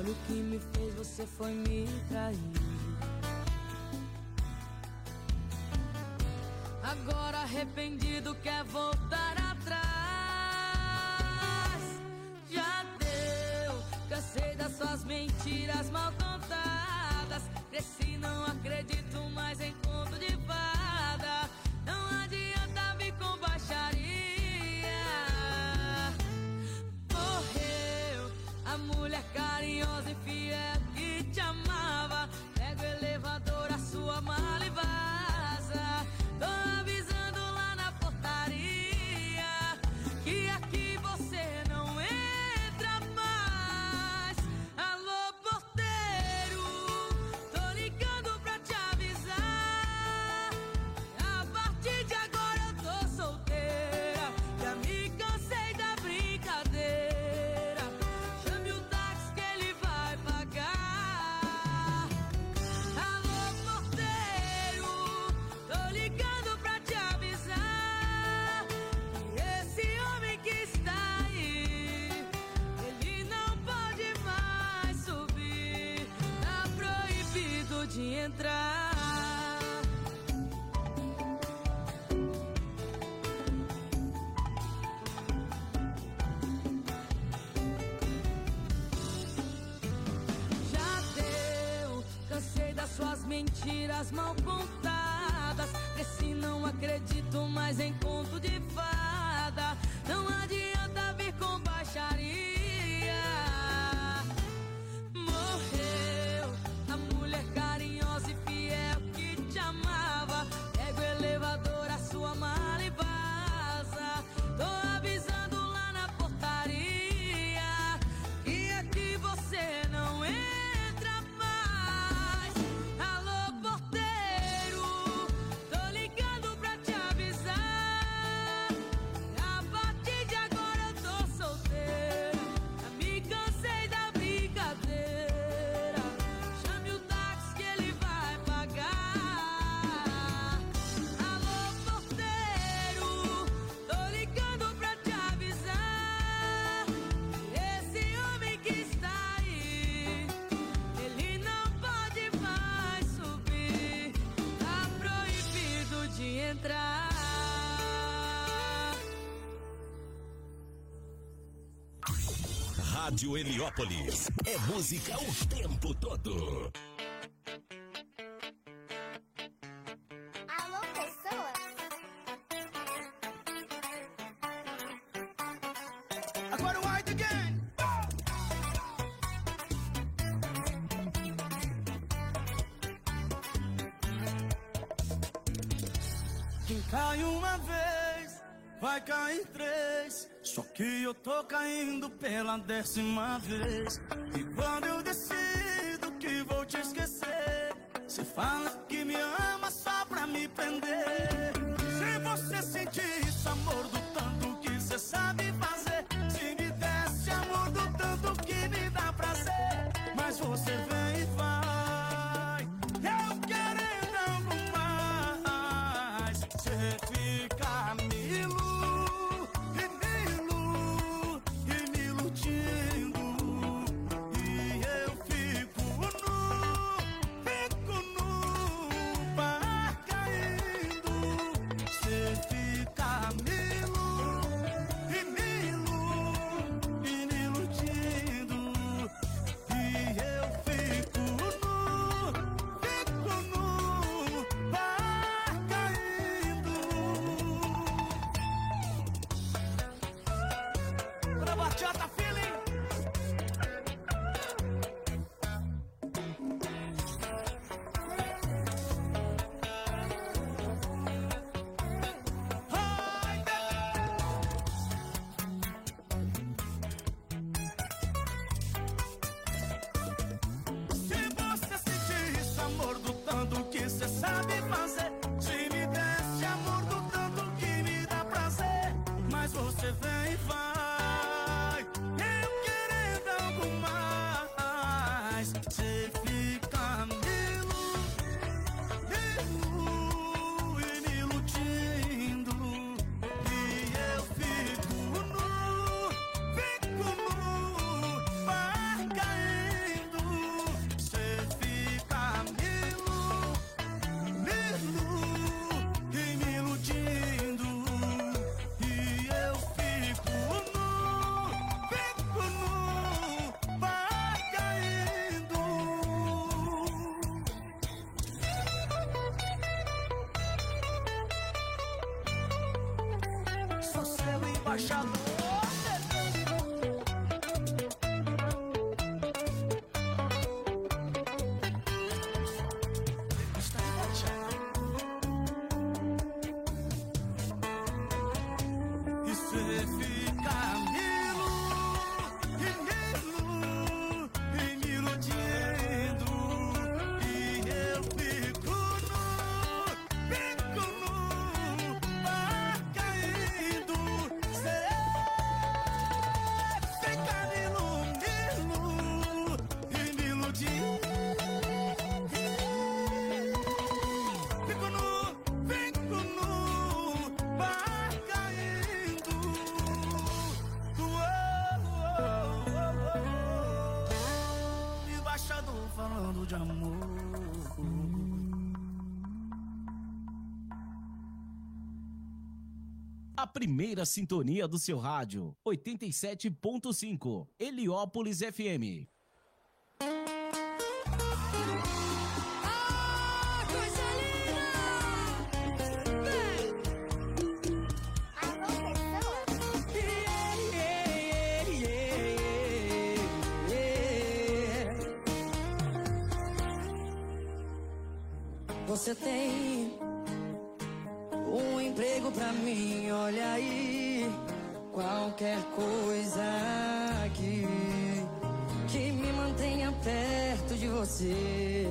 Olha o que me fez, você foi me trair. Agora arrependido quer voltar mentiras mal contadas. Esse não acredito mais em Rádio Heliópolis. É música o décima vez. shop. De amor. A primeira sintonia do seu rádio, 87.5, Heliópolis FM. Você.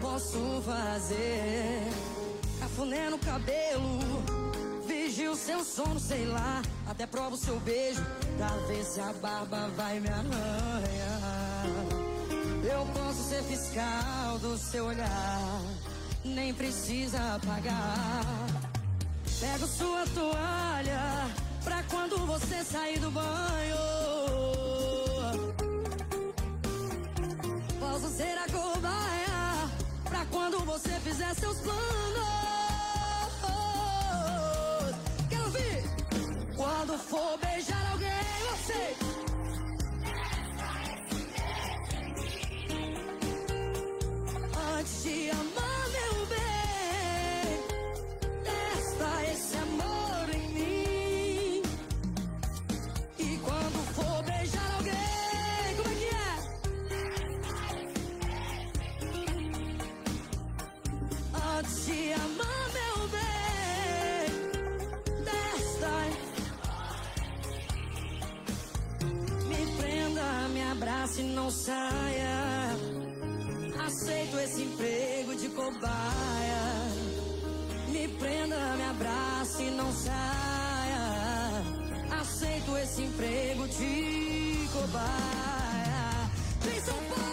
Posso fazer cafuné no cabelo, vigio seu sono, sei lá. Até provo seu beijo pra ver se a barba vai me arranhar. Eu posso ser fiscal do seu olhar, nem precisa pagar. Pego sua toalha pra quando você sair do banho. Posso ser a cobaia pra quando você fizer seus planos. Quero ouvir! Quando for beijar alguém, você. Antes de amar me abrace e não saia. Aceito esse emprego de cobaia. Me prenda, me abrace não saia. Aceito esse emprego de cobaia. Vem São Paulo!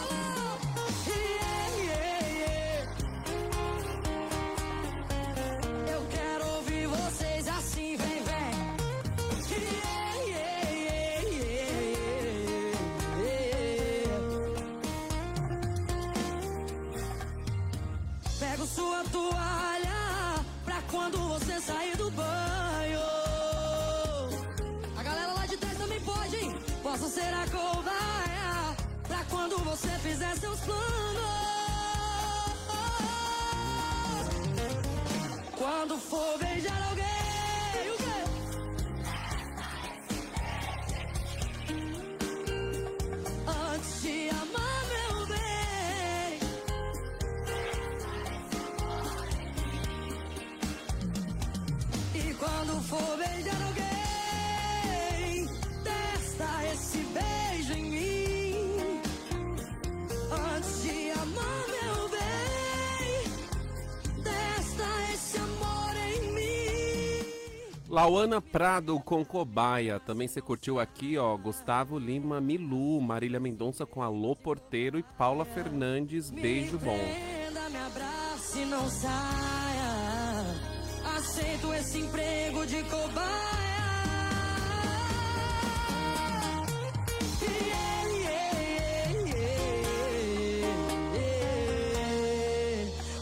Posso ser a cobaia pra quando você fizer seus planos. Quando for beijar alguém? Antes de amar meu bem. E quando for beijar Lauana Prado com Cobaia. Também você curtiu aqui, ó. Gustavo Lima, Milu, Marília Mendonça com Alô Porteiro e Paula Fernandes. Beijo bom. Prenda, me abrace, não saia. Aceito esse emprego de cobaia.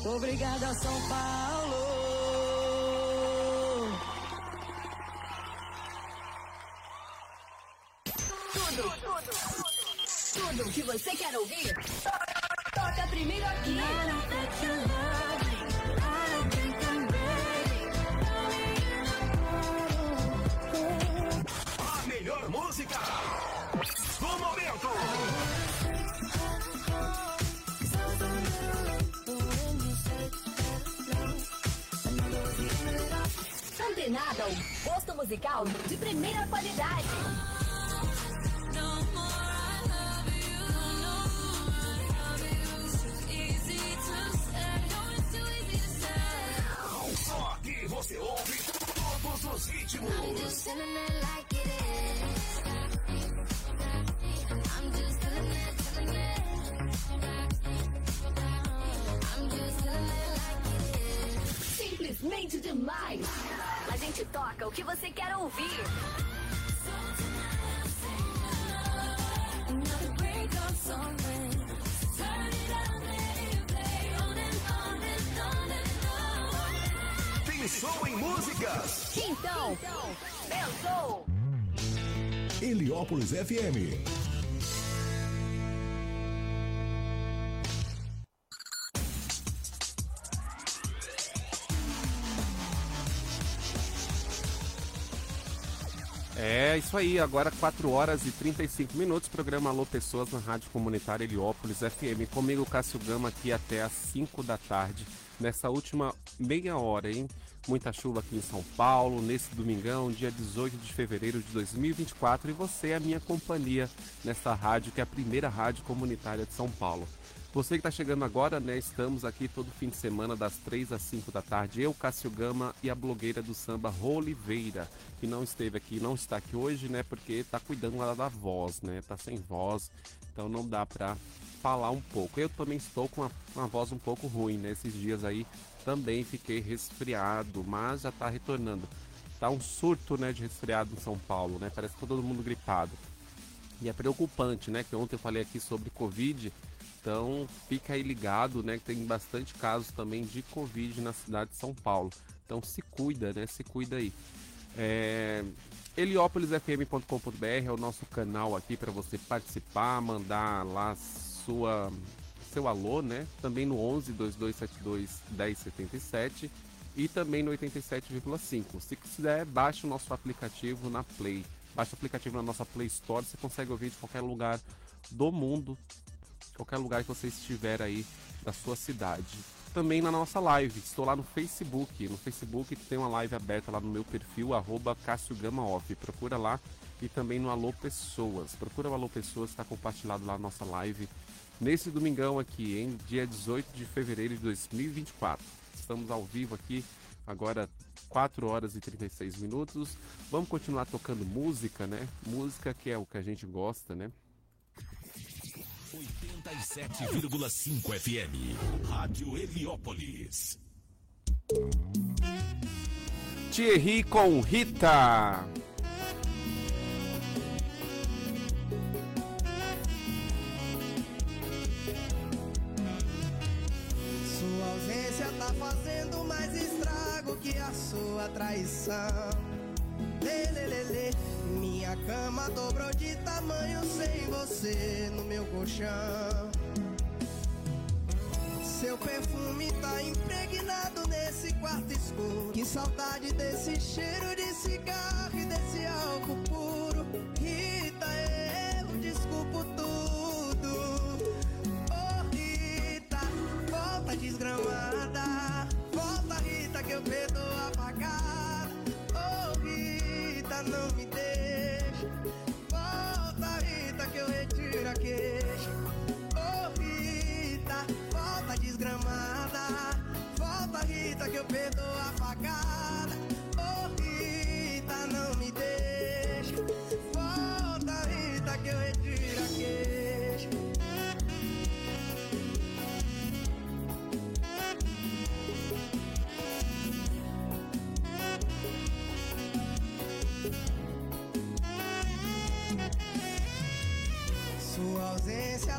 Obrigada, São Paulo. Tudo, tudo, tudo o que você quer ouvir. Toca primeiro aqui. A melhor música do momento. Antenada, o gosto musical de primeira qualidade. Você ouve todos os ritmos. Simplesmente demais. A gente toca o que você quer ouvir. Another break of something. Pensou em músicas? Então, pensou. Heliópolis FM. É isso aí, agora 4 horas e 35 minutos, programa Alô Pessoas na Rádio Comunitária Heliópolis FM. Comigo, Cássio Gama, aqui até às 5 da tarde, nessa última meia hora, hein? Muita chuva aqui em São Paulo, nesse domingão, dia 18 de fevereiro de 2024, e você é a minha companhia nessa rádio, que é a primeira rádio comunitária de São Paulo. Você que está chegando agora, né? Estamos aqui todo fim de semana, das 3 às 5 da tarde. Eu, Cássio Gama e a blogueira do samba Roliveira, que não esteve aqui, não está aqui hoje, né? Porque está cuidando lá da voz, né? Tá sem voz, então não dá para falar um pouco. Eu também estou com uma, uma voz um pouco ruim, né? Dias aí também fiquei resfriado, mas já está retornando. Tá um surto, né, de resfriado em São Paulo, né? Parece que tá todo mundo gripado. E é preocupante, né? Que ontem eu falei aqui sobre Covid. Então fica aí ligado, né? Que tem bastante casos também de Covid na cidade de São Paulo. Então se cuida, né? Se cuida aí. É... Heliópolisfm.com.br é o nosso canal aqui para você participar, mandar lá sua seu alô, né? Também no 11 2272 1077 e também no 87,5. Se quiser, baixe o nosso aplicativo na Play. Baixe o aplicativo na nossa Play Store, você consegue ouvir de qualquer lugar do mundo, qualquer lugar que você estiver aí da sua cidade. Também na nossa live, estou lá no Facebook. No Facebook tem uma live aberta lá no meu perfil, arroba Cássio Gama Off. Procura lá e também no Alô Pessoas. Procura o Alô Pessoas, está compartilhado lá a nossa live nesse domingão aqui, em dia 18 de fevereiro de 2024. Estamos ao vivo aqui, agora 4 horas e 36 minutos. Vamos continuar tocando música, né? Música que é o que a gente gosta, né? 87,5 FM. Rádio Heliópolis. Thierry com Rita. Tá fazendo mais estrago que a sua traição. Lê. Minha cama dobrou de tamanho sem você no meu colchão. Seu perfume tá impregnado nesse quarto escuro. Que saudade desse cheiro de cigarro e desse álcool puro. Rita, eu desculpo tudo. Rita, que eu perdoo apagada. Oh, Rita, não me deixa. Volta, Rita, que eu retiro a queixa. Oh, Rita, volta desgramada. Volta, Rita, que eu perdoo apagada.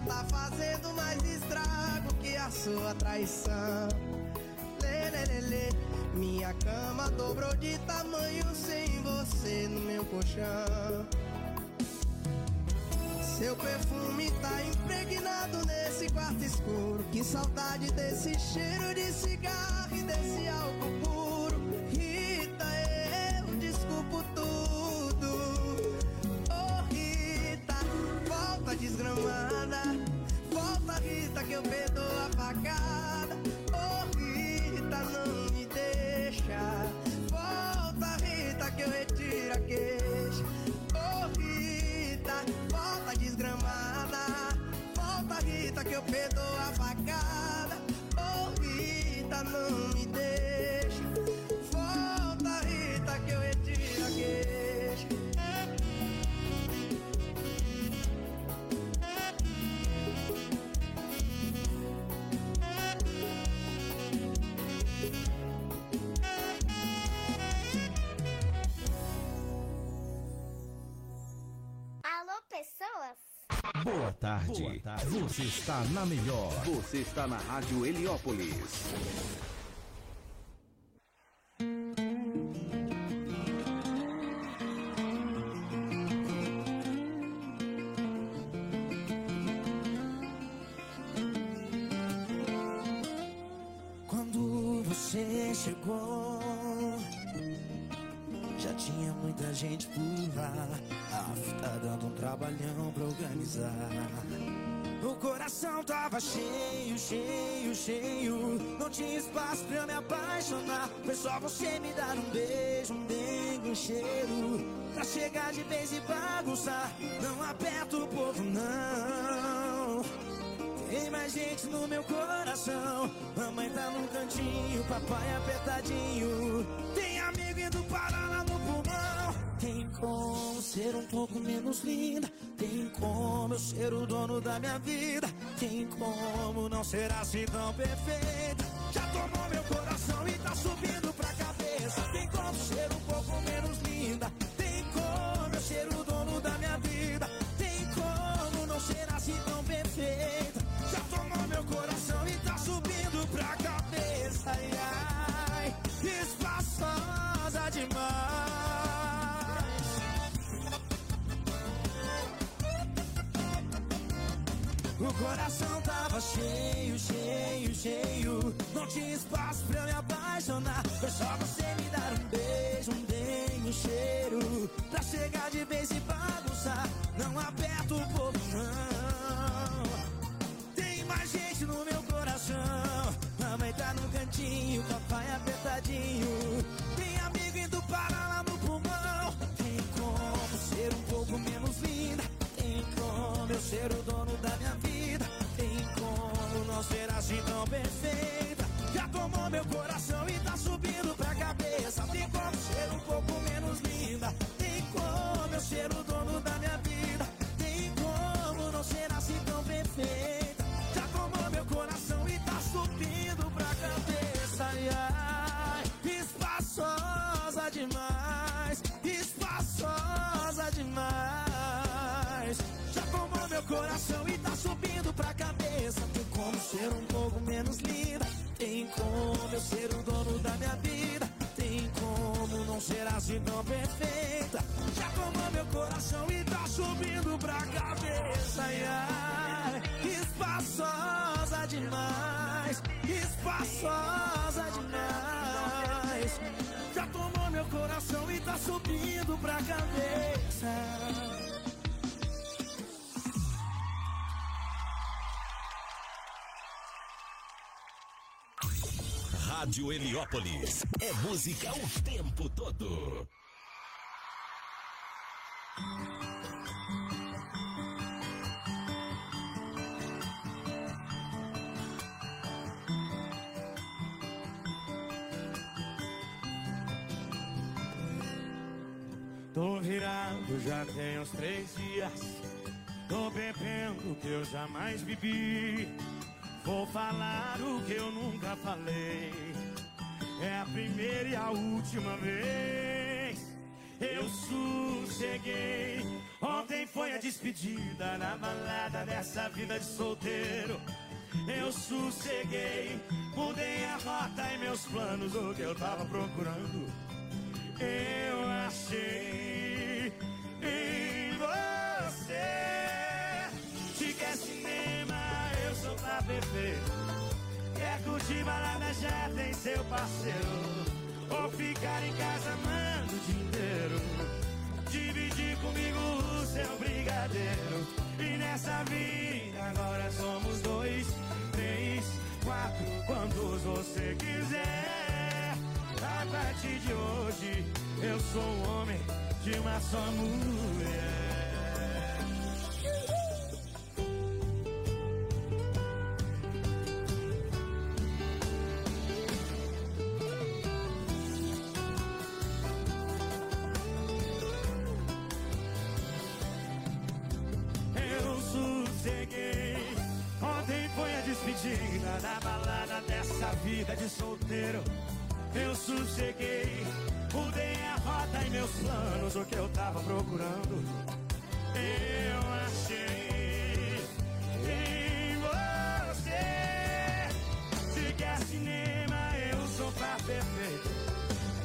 Tá fazendo mais estrago que a sua traição. Lê, lê, lê, lê. Minha cama dobrou de tamanho sem você no meu colchão. Seu perfume tá impregnado nesse quarto escuro. Que saudade desse cheiro de cigarro e desse álcool puro. Rita, eu desculpo tudo. Oh, Rita, volta desgramada. Rita, que eu perdoo a facada. Oh, Rita, não me deixa. Volta, Rita, que eu retiro a queixa. Oh, Rita, volta desgramada. Volta, Rita, que eu perdoo a facada. Oh, Rita, não me deixa. Boa tarde. Boa tarde. Você está na melhor. Você está na Rádio Heliópolis. Quando você chegou muita gente lá. A tá dando um trabalhão pra organizar. O coração tava cheio, cheio, cheio. Não tinha espaço pra me apaixonar. Foi só você me dar um beijo, um dengue, um cheiro. Pra chegar de vez e bagunçar. Não aperta o povo, não. Tem mais gente no meu coração. Mamãe tá num cantinho, papai apertadinho. Ser um pouco menos linda. Tem como eu ser o dono da minha vida. Tem como não ser assim tão perfeita. Já tomou meu coração e tá subindo coração tava cheio, cheio, cheio. Não tinha espaço pra eu me apaixonar. Foi só você me dar um beijo, um dengue, um cheiro. Pra chegar de vez e bagunçar. Não aperta o povo, não. Tem mais gente no meu coração. Mamãe tá no cantinho, papai como não ser assim tão perfeita. Já tomou meu coração e tá subindo pra cabeça. Tem como ser um pouco menos linda. Tem como eu ser o dono da minha vida. Tem como não ser assim tão perfeita. Já tomou meu coração e tá subindo pra cabeça. Ai, ai, espaçosa demais. Espaçosa demais. Já tomou meu coração e tá menos linda. Tem como eu ser o dono da minha vida. Tem como não ser assim tão perfeita. Já tomou meu coração e tá subindo pra cabeça. Ai, ai, espaçosa demais. Espaçosa demais. Já tomou meu coração e tá subindo pra cabeça. Rádio Heliópolis. É música o tempo todo. Tô virado já tem uns três dias. Tô bebendo que eu jamais bebi. Vou falar o que eu nunca falei. É a primeira e a última vez. Eu sosseguei. Ontem foi a despedida na balada dessa vida de solteiro. Eu sosseguei. Mudei a rota e meus planos, o que eu tava procurando. Eu achei beber. Quer curtir balada, já tem seu parceiro. Ou ficar em casa amando o dia inteiro. Dividir comigo o seu brigadeiro. E nessa vida agora somos dois, três, quatro, quantos você quiser. A partir de hoje, eu sou um homem de uma só mulher. Solteiro. Eu sosseguei. Mudei a rota e meus planos, o que eu tava procurando. Eu achei em você. Se quer cinema, eu sou pra perfeito.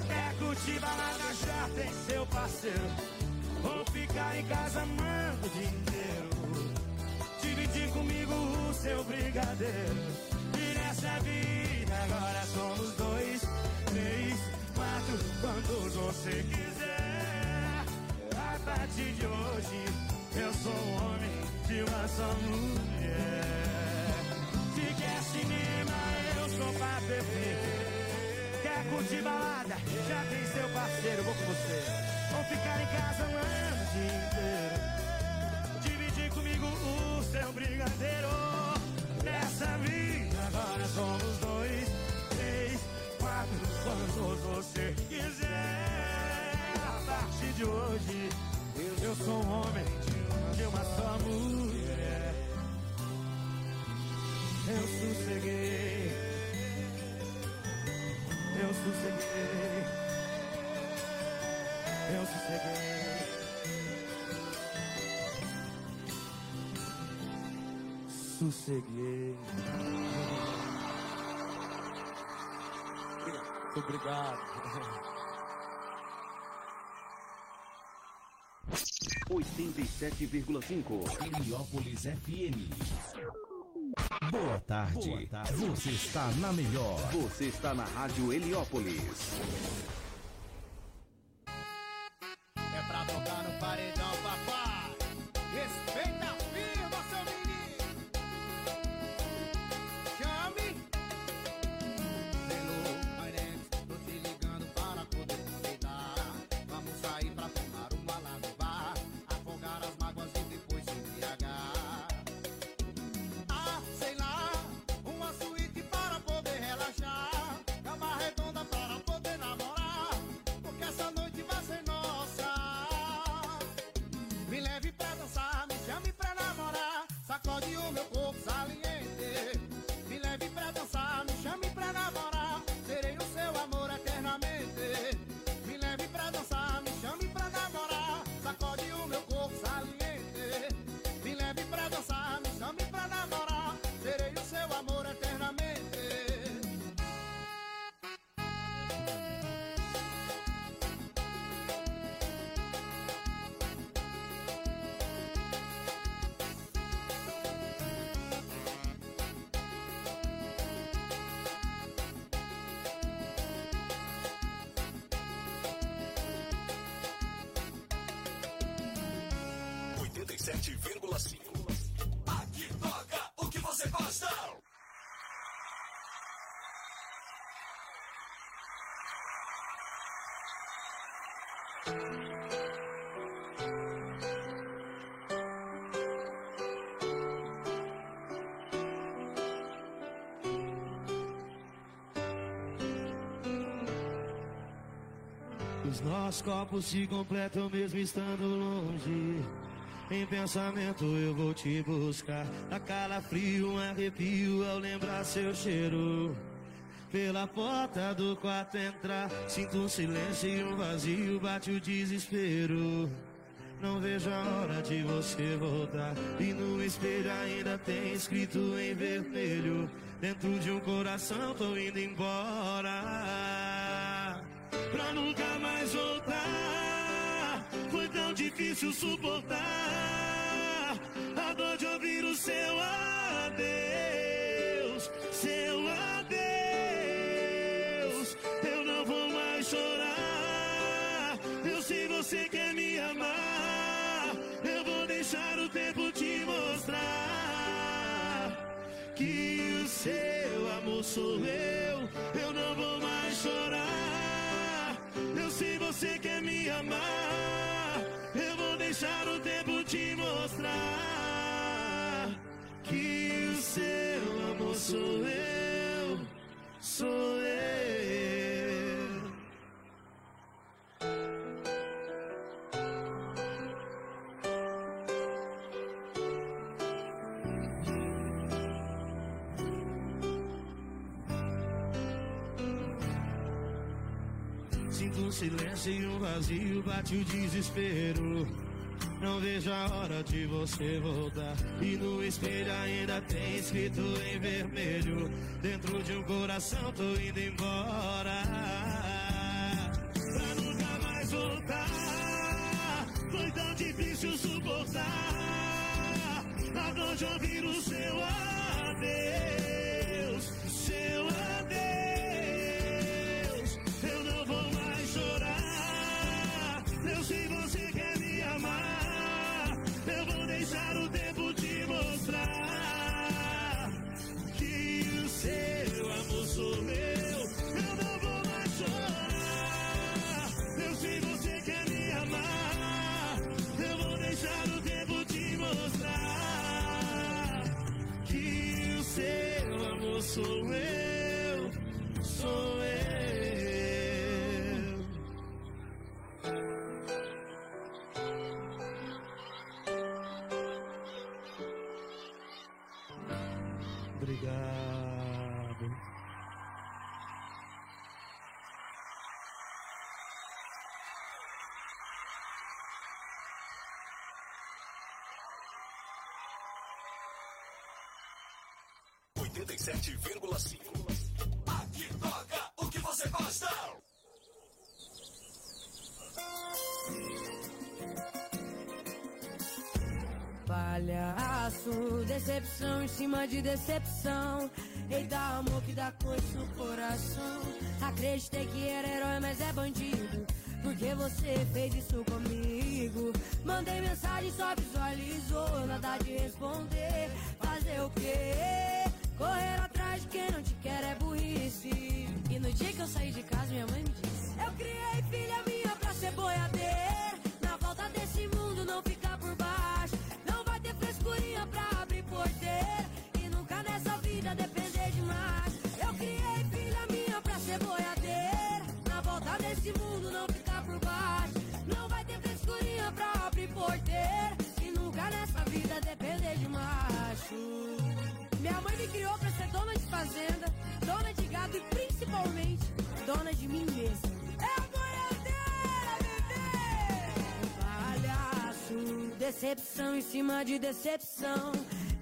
Quer curtir balada, já tem seu parceiro. Ou ficar em casa amando o dia inteiro. Dividir comigo o seu brigadeiro. E nessa vida agora somos dois, três, quatro, quantos você quiser. A partir de hoje, eu sou um homem de uma só mulher. Se quer cinema, eu sou pra beber. Quer curtir balada? Já tem seu parceiro, vou com você. Ou ficar em casa um ano inteiro. Dividir comigo o seu brigadeiro. Nessa vida agora somos dois, quantos você quiser. A partir de hoje, eu sou um homem de uma só mulher. Eu sosseguei, eu sosseguei, eu sosseguei. Sosseguei. Muito obrigado. 87,5 Heliópolis FM. Boa tarde. Boa tarde. Você está na melhor. Você está na Rádio Heliópolis. Os nossos corpos se completam mesmo estando longe. Em pensamento eu vou te buscar. Dá calafrio, um arrepio ao lembrar seu cheiro. Pela porta do quarto entrar, sinto um silêncio e um vazio, bate o desespero. Não vejo a hora de você voltar. E no espelho ainda tem escrito em vermelho. Dentro de um coração tô indo embora. Pra nunca mais voltar. Foi tão difícil suportar seu amor sou eu. Eu não vou mais chorar. Eu sei você quer me amar. Eu vou deixar o tempo te mostrar que o seu amor sou eu. Um silêncio e um vazio, bate o desespero. Não vejo a hora de você voltar. E no espelho ainda tem escrito em vermelho. Dentro de um coração tô indo embora. Pra nunca mais voltar. Foi tão difícil suportar. A dor de ouvir o seu adeus. Seu amor sou eu. 87,5. Aqui toca o que você gosta. Palhaço, decepção em cima de decepção. Ei, dá amor que dá coisa no coração. Acreditei que era herói, mas é bandido. Porque você fez isso comigo. Mandei mensagem, só visualizou. Nada de responder. Fazer o quê? Correr atrás de quem não te quer é burrice. E no dia que eu saí de casa, minha mãe me disse: Eu criei filha minha pra ser boiadeira. Na volta desse mundo não ficar por baixo. Não vai ter frescurinha pra abrir porteira. E nunca nessa vida depender demais. Eu criei filha minha pra ser boiadeira. Na volta desse mundo não ficar por baixo. Não vai ter frescurinha pra abrir porteira. E nunca nessa vida depender de macho. Fazenda, dona de gado e principalmente dona de mim mesma. É a boiadeira, bebê! Palhaço, decepção em cima de decepção.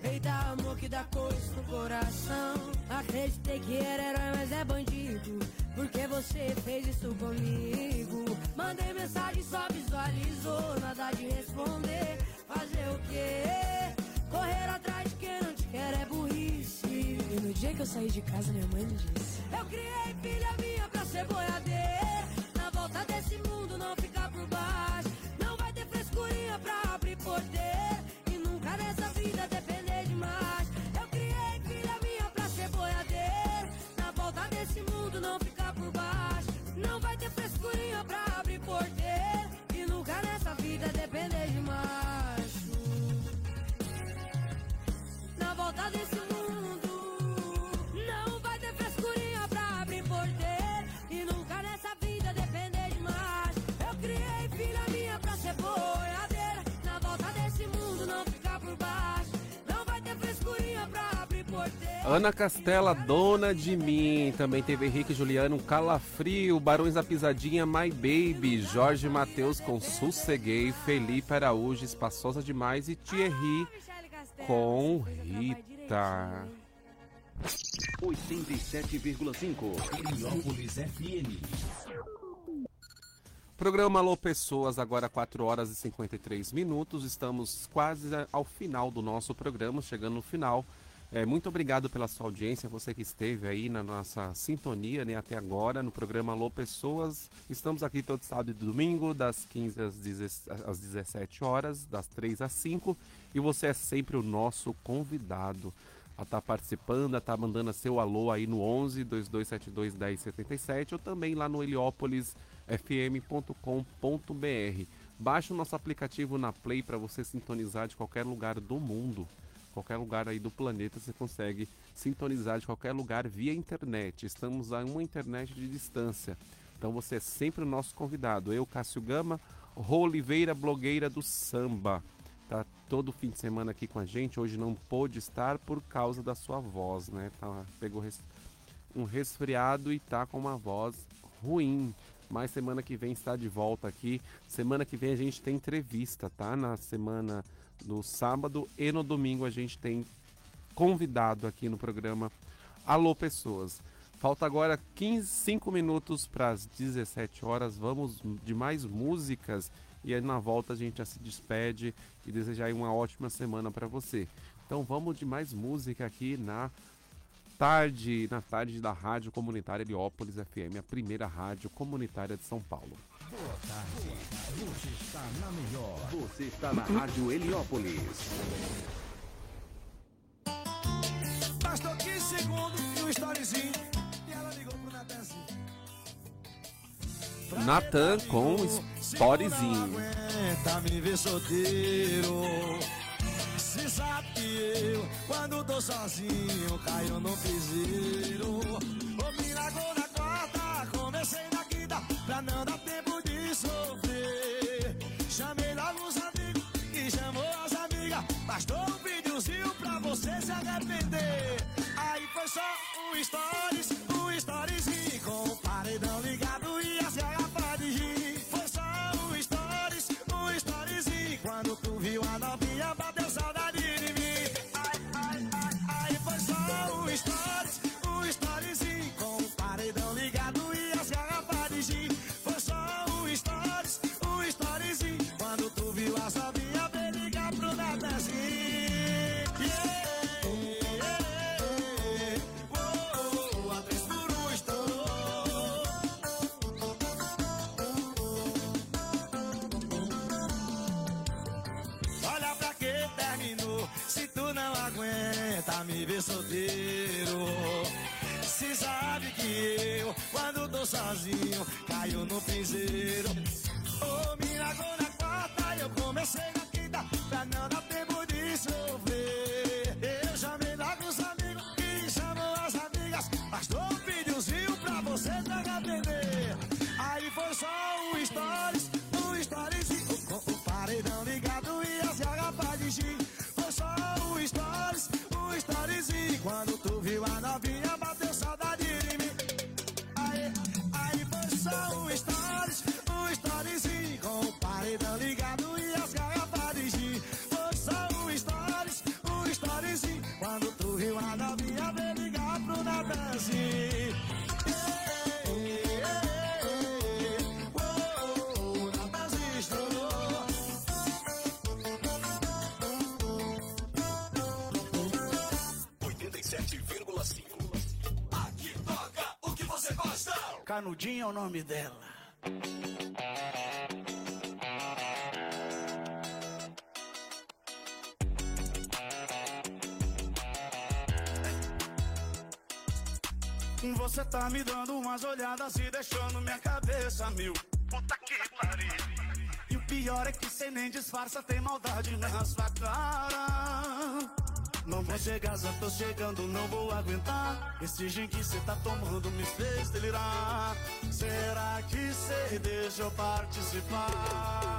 Eita, amor que dá coisa no coração. Acreditei que era herói, mas é bandido. Porque você fez isso comigo. Mandei mensagem, só visualizou. Nada de responder. Fazer o quê? Correr atrás de quem não no dia que eu saí de casa, minha mãe me disse: Eu criei filha minha pra ser boiadeira. Ana Castela, dona de mim. Também teve Henrique Juliano, Calafrio, Barões da Pisadinha, My Baby, Jorge Matheus com Sosseguei, Felipe Araújo, Espaçosa Demais e Thierry com Rita. 87,5. Heliópolis FM. Programa Alô Pessoas, agora 4 horas e 53 minutos. Estamos quase ao final do nosso programa, chegando no final. É, muito obrigado pela sua audiência, você que esteve aí na nossa sintonia né, até agora no programa Alô Pessoas. Estamos aqui todo sábado e domingo, das 15 às, 10 às 17 horas, das 3 às 5. E você é sempre o nosso convidado a estar participando, a estar mandando seu alô aí no 11 2272 1077 ou também lá no heliópolisfm.com.br. Baixe o nosso aplicativo na Play para você sintonizar de qualquer lugar do mundo. Qualquer lugar aí do planeta você consegue sintonizar de qualquer lugar via internet. Estamos a uma internet de distância. Então você é sempre o nosso convidado. Eu, Cássio Gama, Oliveira, blogueira do samba. Tá todo fim de semana aqui com a gente. Hoje não pôde estar por causa da sua voz, né? Tá, pegou res- um resfriado e tá com uma voz ruim. Mas semana que vem está de volta aqui. Semana que vem a gente tem entrevista, tá? Na semana no sábado e no domingo a gente tem convidado aqui no programa Alô Pessoas. Falta agora 15, 5 minutos para as 17 horas. Vamos de mais músicas e aí na volta a gente já se despede e desejar uma ótima semana para você. Então vamos de mais música aqui na tarde, na tarde da Rádio Comunitária Heliópolis FM, a primeira rádio comunitária de São Paulo. Boa tarde. Você está na melhor. Você está na Rádio Heliópolis. Bastou 15 segundos e um storyzinho. E ela ligou pro Natan assim. Natan com Storyzinho. Aguenta me ver solteiro. Se sabe que eu, quando tô sozinho, caio no piseiro. Ô, milagre na quarta, comecei na quinta, pra não sofrer. Chamei logo os amigos e chamou as amigas, bastou um videozinho pra você se arrepender. Aí foi só um stories, aguenta me gosta. Canudinho é o nome dela. Você tá me dando umas olhadas e deixando minha cabeça mil. Puta que pariu. E o pior é que cê nem disfarça, tem maldade na sua cara. Vou chegar, já tô chegando, não vou aguentar. Esse gin que cê tá tomando me fez delirar. Será que cê deixa eu participar?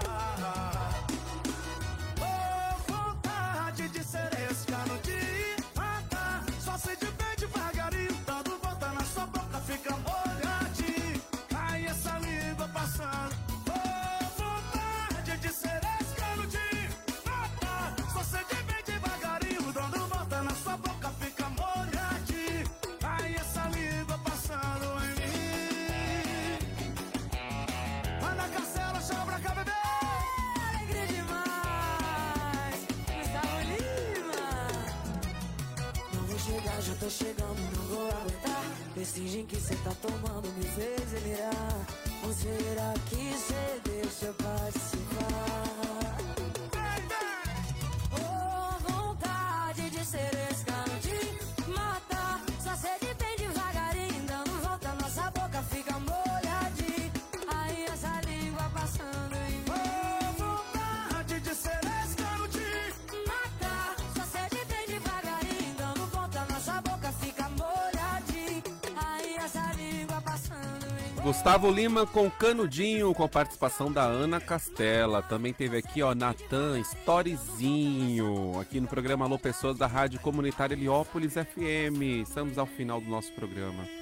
Gustavo Lima com Canudinho, com a participação da Ana Castela. Também teve aqui, ó, Natan, Storyzinho, aqui no programa Alô Pessoas da Rádio Comunitária Heliópolis FM. Estamos ao final do nosso programa.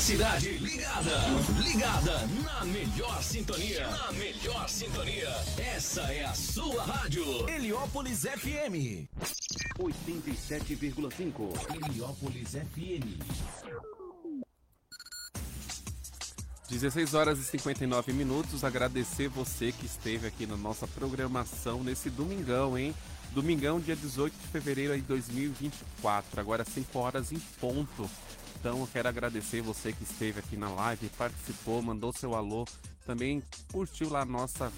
A cidade ligada. Ligada na melhor sintonia. Na melhor sintonia. Essa é a sua rádio. Heliópolis FM. 87,5. Heliópolis FM. 16 horas e 59 minutos. Agradecer você que esteve aqui na nossa programação nesse domingão, hein? Domingão, dia 18 de fevereiro de 2024. Agora 5 horas em ponto. Então eu quero agradecer você que esteve aqui na live, participou, mandou seu alô, também curtiu lá a nossa,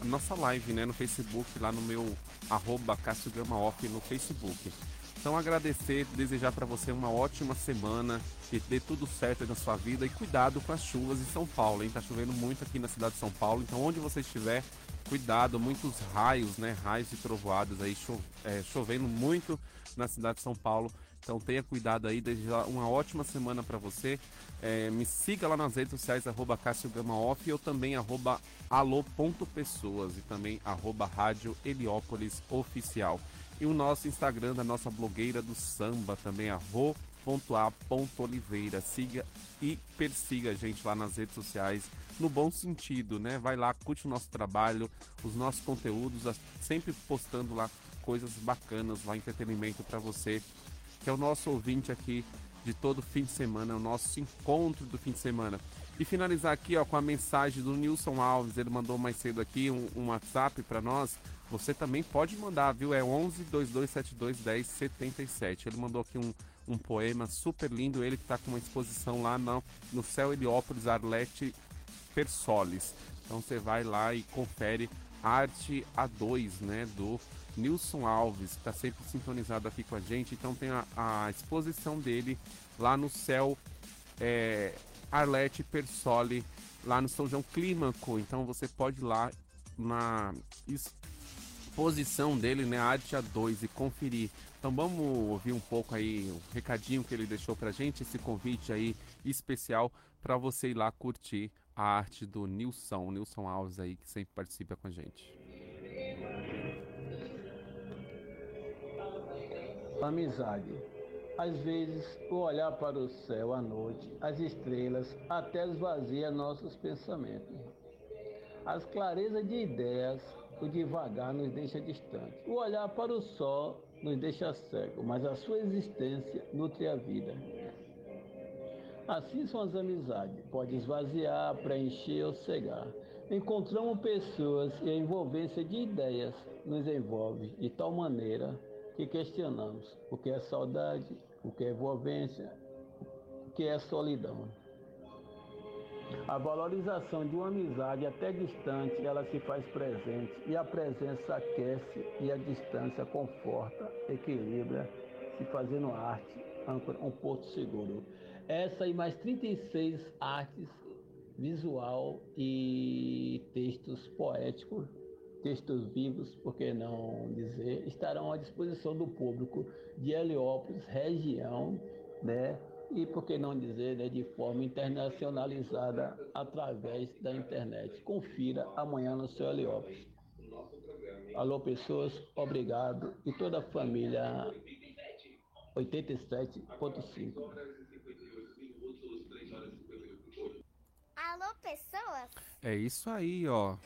a nossa live né, no Facebook, lá no meu arroba Cássio Gama Off no Facebook. Então agradecer, desejar para você uma ótima semana, que dê tudo certo na sua vida e cuidado com as chuvas em São Paulo, hein? Tá chovendo muito aqui na cidade de São Paulo, então onde você estiver, cuidado, muitos raios, né? Raios e trovoadas aí cho é, chovendo muito na cidade de São Paulo. Então tenha cuidado aí, desde já uma ótima semana para você. É, me siga lá nas redes sociais, arroba Cássio Gama Off, e eu também arroba alô.pessoas e também arroba Rádio Heliópolis Oficial. E o nosso Instagram da nossa blogueira do samba também, arro.a.oliveira. Siga e persiga a gente lá nas redes sociais, no bom sentido, né? Vai lá, curte o nosso trabalho, os nossos conteúdos, sempre postando lá coisas bacanas, lá entretenimento para você, que é o nosso ouvinte aqui de todo fim de semana, o nosso encontro do fim de semana. E finalizar aqui ó, com a mensagem do Nilson Alves, ele mandou mais cedo aqui um, um WhatsApp para nós. Você também pode mandar, viu? É 11 2272 1077. Ele mandou aqui um, um poema super lindo, ele que está com uma exposição lá no, no Céu Heliópolis Arlete Persolis. Então você vai lá e confere Arte A2, né, do Nilson Alves, que está sempre sintonizado aqui com a gente. Então tem a, a exposição dele lá no Céu é, Arlete Persoli, lá no São João Clímaco. Então você pode ir lá na exposição dele, né, Arte A2, e conferir. Então vamos ouvir um pouco aí o recadinho que ele deixou pra gente, esse convite aí especial para você ir lá curtir a arte do Nilson, Nilson Alves aí, que sempre participa com a gente. Amizade. Às vezes, o olhar para o céu à noite, as estrelas, até esvazia nossos pensamentos. As clarezas de ideias, o devagar nos deixa distante. O olhar para o sol nos deixa cego, mas a sua existência nutre a vida. Assim são as amizades, pode esvaziar, preencher ou cegar. Encontramos pessoas e a envolvência de ideias nos envolve de tal maneira que questionamos o que é saudade, o que é envolvência, o que é solidão. A valorização de uma amizade até distante, ela se faz presente e a presença aquece e a distância conforta, equilibra, se fazendo arte, um porto seguro. Essa e mais 36 artes visual e textos poéticos, textos vivos, por que não dizer, estarão à disposição do público de Heliópolis, região, né? E por que não dizer, né, de forma internacionalizada através da internet. Confira amanhã no seu Heliópolis. Alô, pessoas, obrigado. E toda a família 87.5. Alô, pessoas? É isso aí, ó.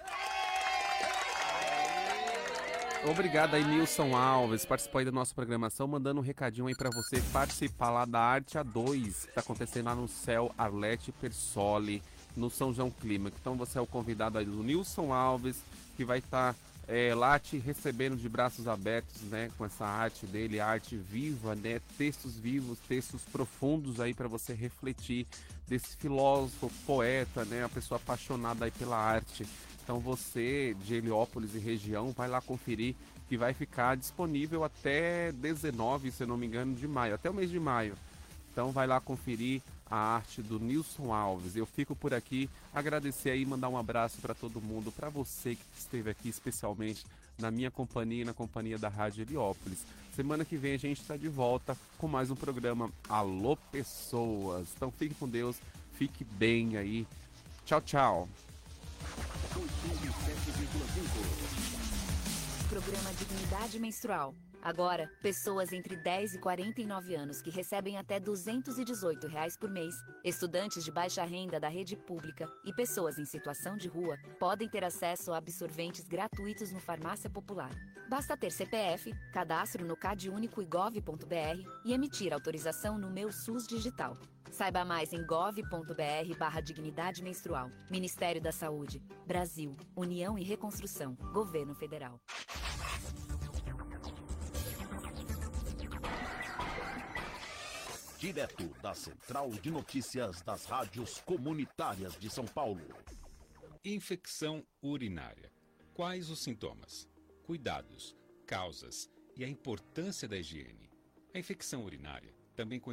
Obrigado aí, Nilson Alves, participou aí da nossa programação, mandando um recadinho aí para você participar lá da Arte A2, que tá acontecendo lá no Céu Arlete Persoli, no São João Clima. Então você é o convidado aí do Nilson Alves, que vai estar tá, é, lá te recebendo de braços abertos, né, com essa arte dele, arte viva, né, textos vivos, textos profundos aí para você refletir desse filósofo, poeta, né, a pessoa apaixonada aí pela arte. Então você de Heliópolis e região vai lá conferir que vai ficar disponível até 19, se não me engano, de maio, até o mês de maio. Então vai lá conferir a arte do Nilson Alves. Eu fico por aqui, agradecer aí, mandar um abraço para todo mundo, para você que esteve aqui especialmente na minha companhia e na companhia da Rádio Heliópolis. Semana que vem a gente está de volta com mais um programa Alô Pessoas. Então fique com Deus, fique bem aí. Tchau, tchau. Programa Dignidade Menstrual. Agora, pessoas entre 10 e 49 anos que recebem até 218 reais por mês, estudantes de baixa renda da rede pública e pessoas em situação de rua podem ter acesso a absorventes gratuitos no Farmácia Popular. Basta ter CPF, cadastro no cadúnico e gov.br e emitir autorização no Meu SUS Digital. Saiba mais em gov.br barra dignidade menstrual. Ministério da Saúde. Brasil. União e Reconstrução. Governo Federal. Direto da Central de Notícias das Rádios Comunitárias de São Paulo. Infecção urinária. Quais os sintomas? Cuidados, causas e a importância da higiene. A infecção urinária, também